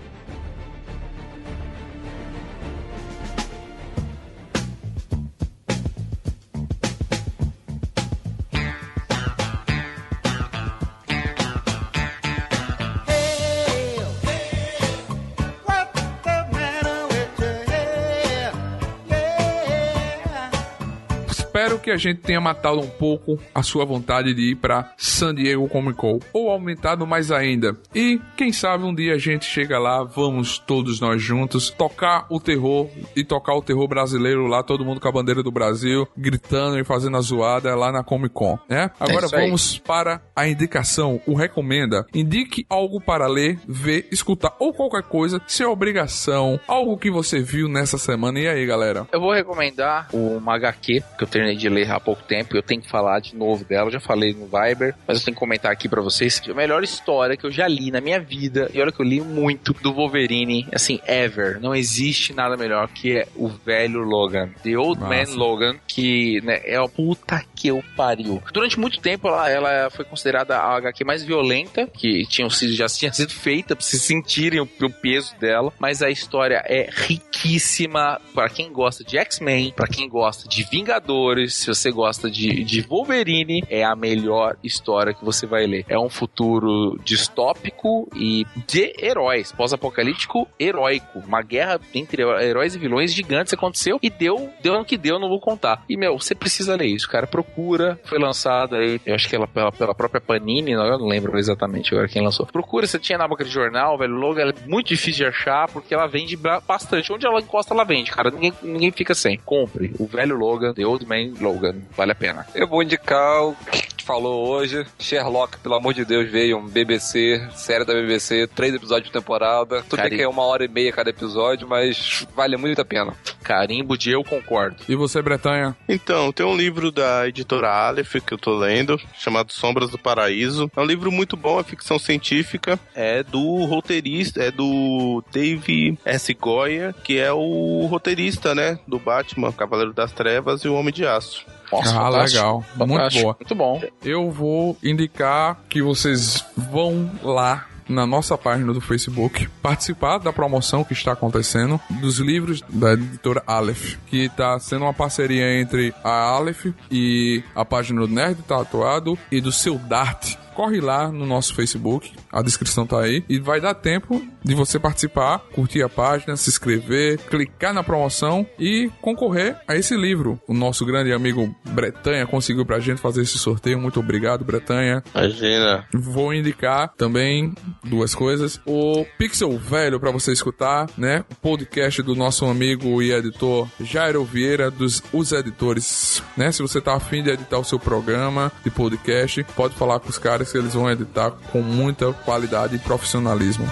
Que a gente tenha matado um pouco a sua vontade de ir pra San Diego Comic Con ou aumentado mais ainda. E quem sabe um dia a gente chega lá, vamos todos nós juntos tocar o terror e tocar o terror brasileiro lá, todo mundo com a bandeira do Brasil, gritando e fazendo a zoada lá na Comic Con, né? Agora isso aí. vamos para a indicação, o recomenda. Indique algo para ler, ver, escutar ou qualquer coisa, se é obrigação, algo que você viu nessa semana. E aí, galera? Eu vou recomendar uma HQ que eu terminei de ler há pouco tempo eu tenho que falar de novo dela. Eu já falei no Viber, mas eu tenho que comentar aqui pra vocês que a melhor história que eu já li na minha vida, e olha que eu li muito do Wolverine, assim, ever. Não existe nada melhor que o velho Logan, The Old Massa. Man Logan, que né, é a puta que eu pariu. Durante muito tempo ela, ela foi considerada a HQ mais violenta que tinham sido, já tinha sido feita pra vocês sentirem o, o peso dela, mas a história é riquíssima para quem gosta de X-Men, para quem gosta de Vingadores, se você gosta de, de Wolverine, é a melhor história que você vai ler. É um futuro distópico e de heróis, pós-apocalíptico heróico. Uma guerra entre heróis e vilões gigantes aconteceu e deu, deu no que deu, não vou contar. E, meu, você precisa ler isso, cara. Procura, foi lançado aí, eu acho que ela pela, pela própria Panini, não, eu não lembro exatamente agora quem lançou. Procura, você tinha na boca de jornal, velho, logo ela é muito difícil de achar, porque ela vende ba- bastante. Onde ela encosta, ela vende, cara. Ninguém, ninguém fica sem. Compre. O velho Logan, The Old Man Logan. Vale a pena. Eu vou indicar o que falou hoje. Sherlock, pelo amor de Deus, veio um BBC, série da BBC, três episódios de temporada. Tudo bem Carinho. que é uma hora e meia cada episódio, mas vale muito a pena. Carimbo de eu concordo. E você, Bretanha? Então, tem um livro da editora Aleph que eu tô lendo, chamado Sombras do Paraíso. É um livro muito bom, é ficção científica. É do roteirista, é do Dave S. Goya, que é o roteirista, né? Do Batman, Cavaleiro das Trevas e o Homem de Aço. Nossa, ah, fantástico. legal. Muito Fantástico. boa. Muito bom. Eu vou indicar que vocês vão lá na nossa página do Facebook participar da promoção que está acontecendo dos livros da editora Aleph, que está sendo uma parceria entre a Aleph e a página do Nerd Tatuado e do Seu Dart. Corre lá no nosso Facebook, a descrição tá aí, e vai dar tempo de você participar, curtir a página, se inscrever, clicar na promoção e concorrer a esse livro. O nosso grande amigo Bretanha conseguiu pra gente fazer esse sorteio. Muito obrigado, Bretanha. Imagina. Vou indicar também duas coisas. O Pixel Velho pra você escutar, né? O podcast do nosso amigo e editor Jairo Vieira dos Os Editores, né? Se você tá afim de editar o seu programa de podcast, pode falar com os caras que eles vão editar com muita qualidade e profissionalismo.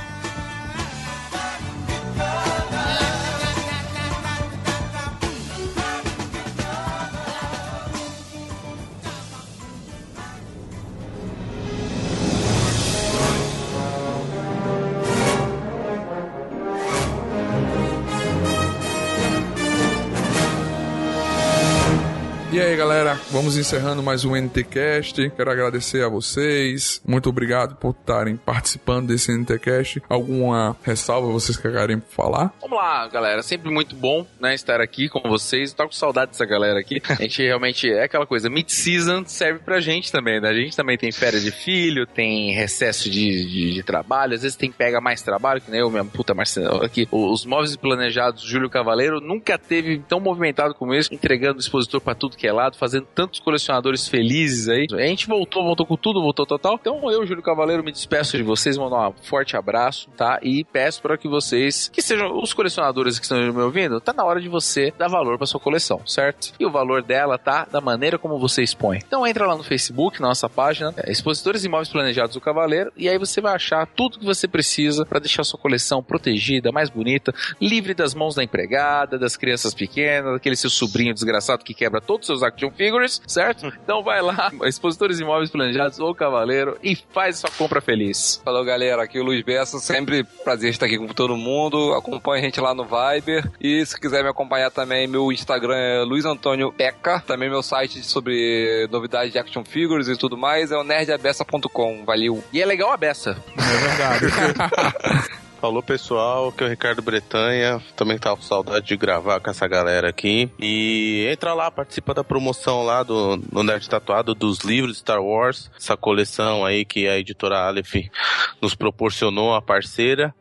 Vamos encerrando mais um NTcast. Quero agradecer a vocês. Muito obrigado por estarem participando desse NTcast. Alguma ressalva vocês querem falar? Vamos lá, galera. Sempre muito bom, né, estar aqui com vocês. Tô com saudade dessa galera aqui. A gente realmente é aquela coisa. Mid-season serve pra gente também, né? A gente também tem férias de filho, tem recesso de, de, de trabalho, às vezes tem pega mais trabalho, que nem eu, minha puta Marcelo aqui. Os móveis planejados Júlio Cavaleiro nunca teve tão movimentado como esse, entregando expositor pra tudo que é lado, fazendo tantos colecionadores felizes aí. A gente voltou, voltou com tudo, voltou total. Então eu, Júlio Cavaleiro, me despeço de vocês, mando um forte abraço, tá? E peço para que vocês, que sejam os colecionadores que estão me ouvindo, tá na hora de você dar valor para sua coleção, certo? E o valor dela tá da maneira como você expõe. Então entra lá no Facebook, na nossa página, é, Expositores Imóveis Planejados do Cavaleiro, e aí você vai achar tudo que você precisa para deixar sua coleção protegida, mais bonita, livre das mãos da empregada, das crianças pequenas, daquele seu sobrinho desgraçado que quebra todos os seus action figures, certo? Então vai lá, Expositores Imóveis Planejados ou Cavaleiro e faz sua compra feliz. Falou, galera. Aqui é o Luiz Bessa. Sempre prazer estar aqui com todo mundo. Acompanha a gente lá no Viber. E se quiser me acompanhar também, meu Instagram é Luiz Antônio Peca. Também meu site sobre novidades de action figures e tudo mais é o nerdabessa.com. Valeu. E é legal a beça. É verdade. Falou pessoal, que é o Ricardo Bretanha. Também tava com saudade de gravar com essa galera aqui. E entra lá, participa da promoção lá do no Nerd Tatuado dos livros Star Wars. Essa coleção aí que a editora Aleph nos proporcionou, a parceira.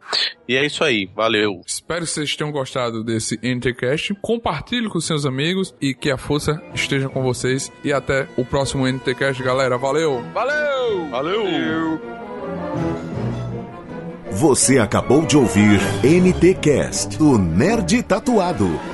E é isso aí, valeu. Espero que vocês tenham gostado desse NTcast. Compartilhe com seus amigos e que a força esteja com vocês. E até o próximo NTcast, galera. Valeu! Valeu! Valeu! Você acabou de ouvir NTcast, o Nerd Tatuado.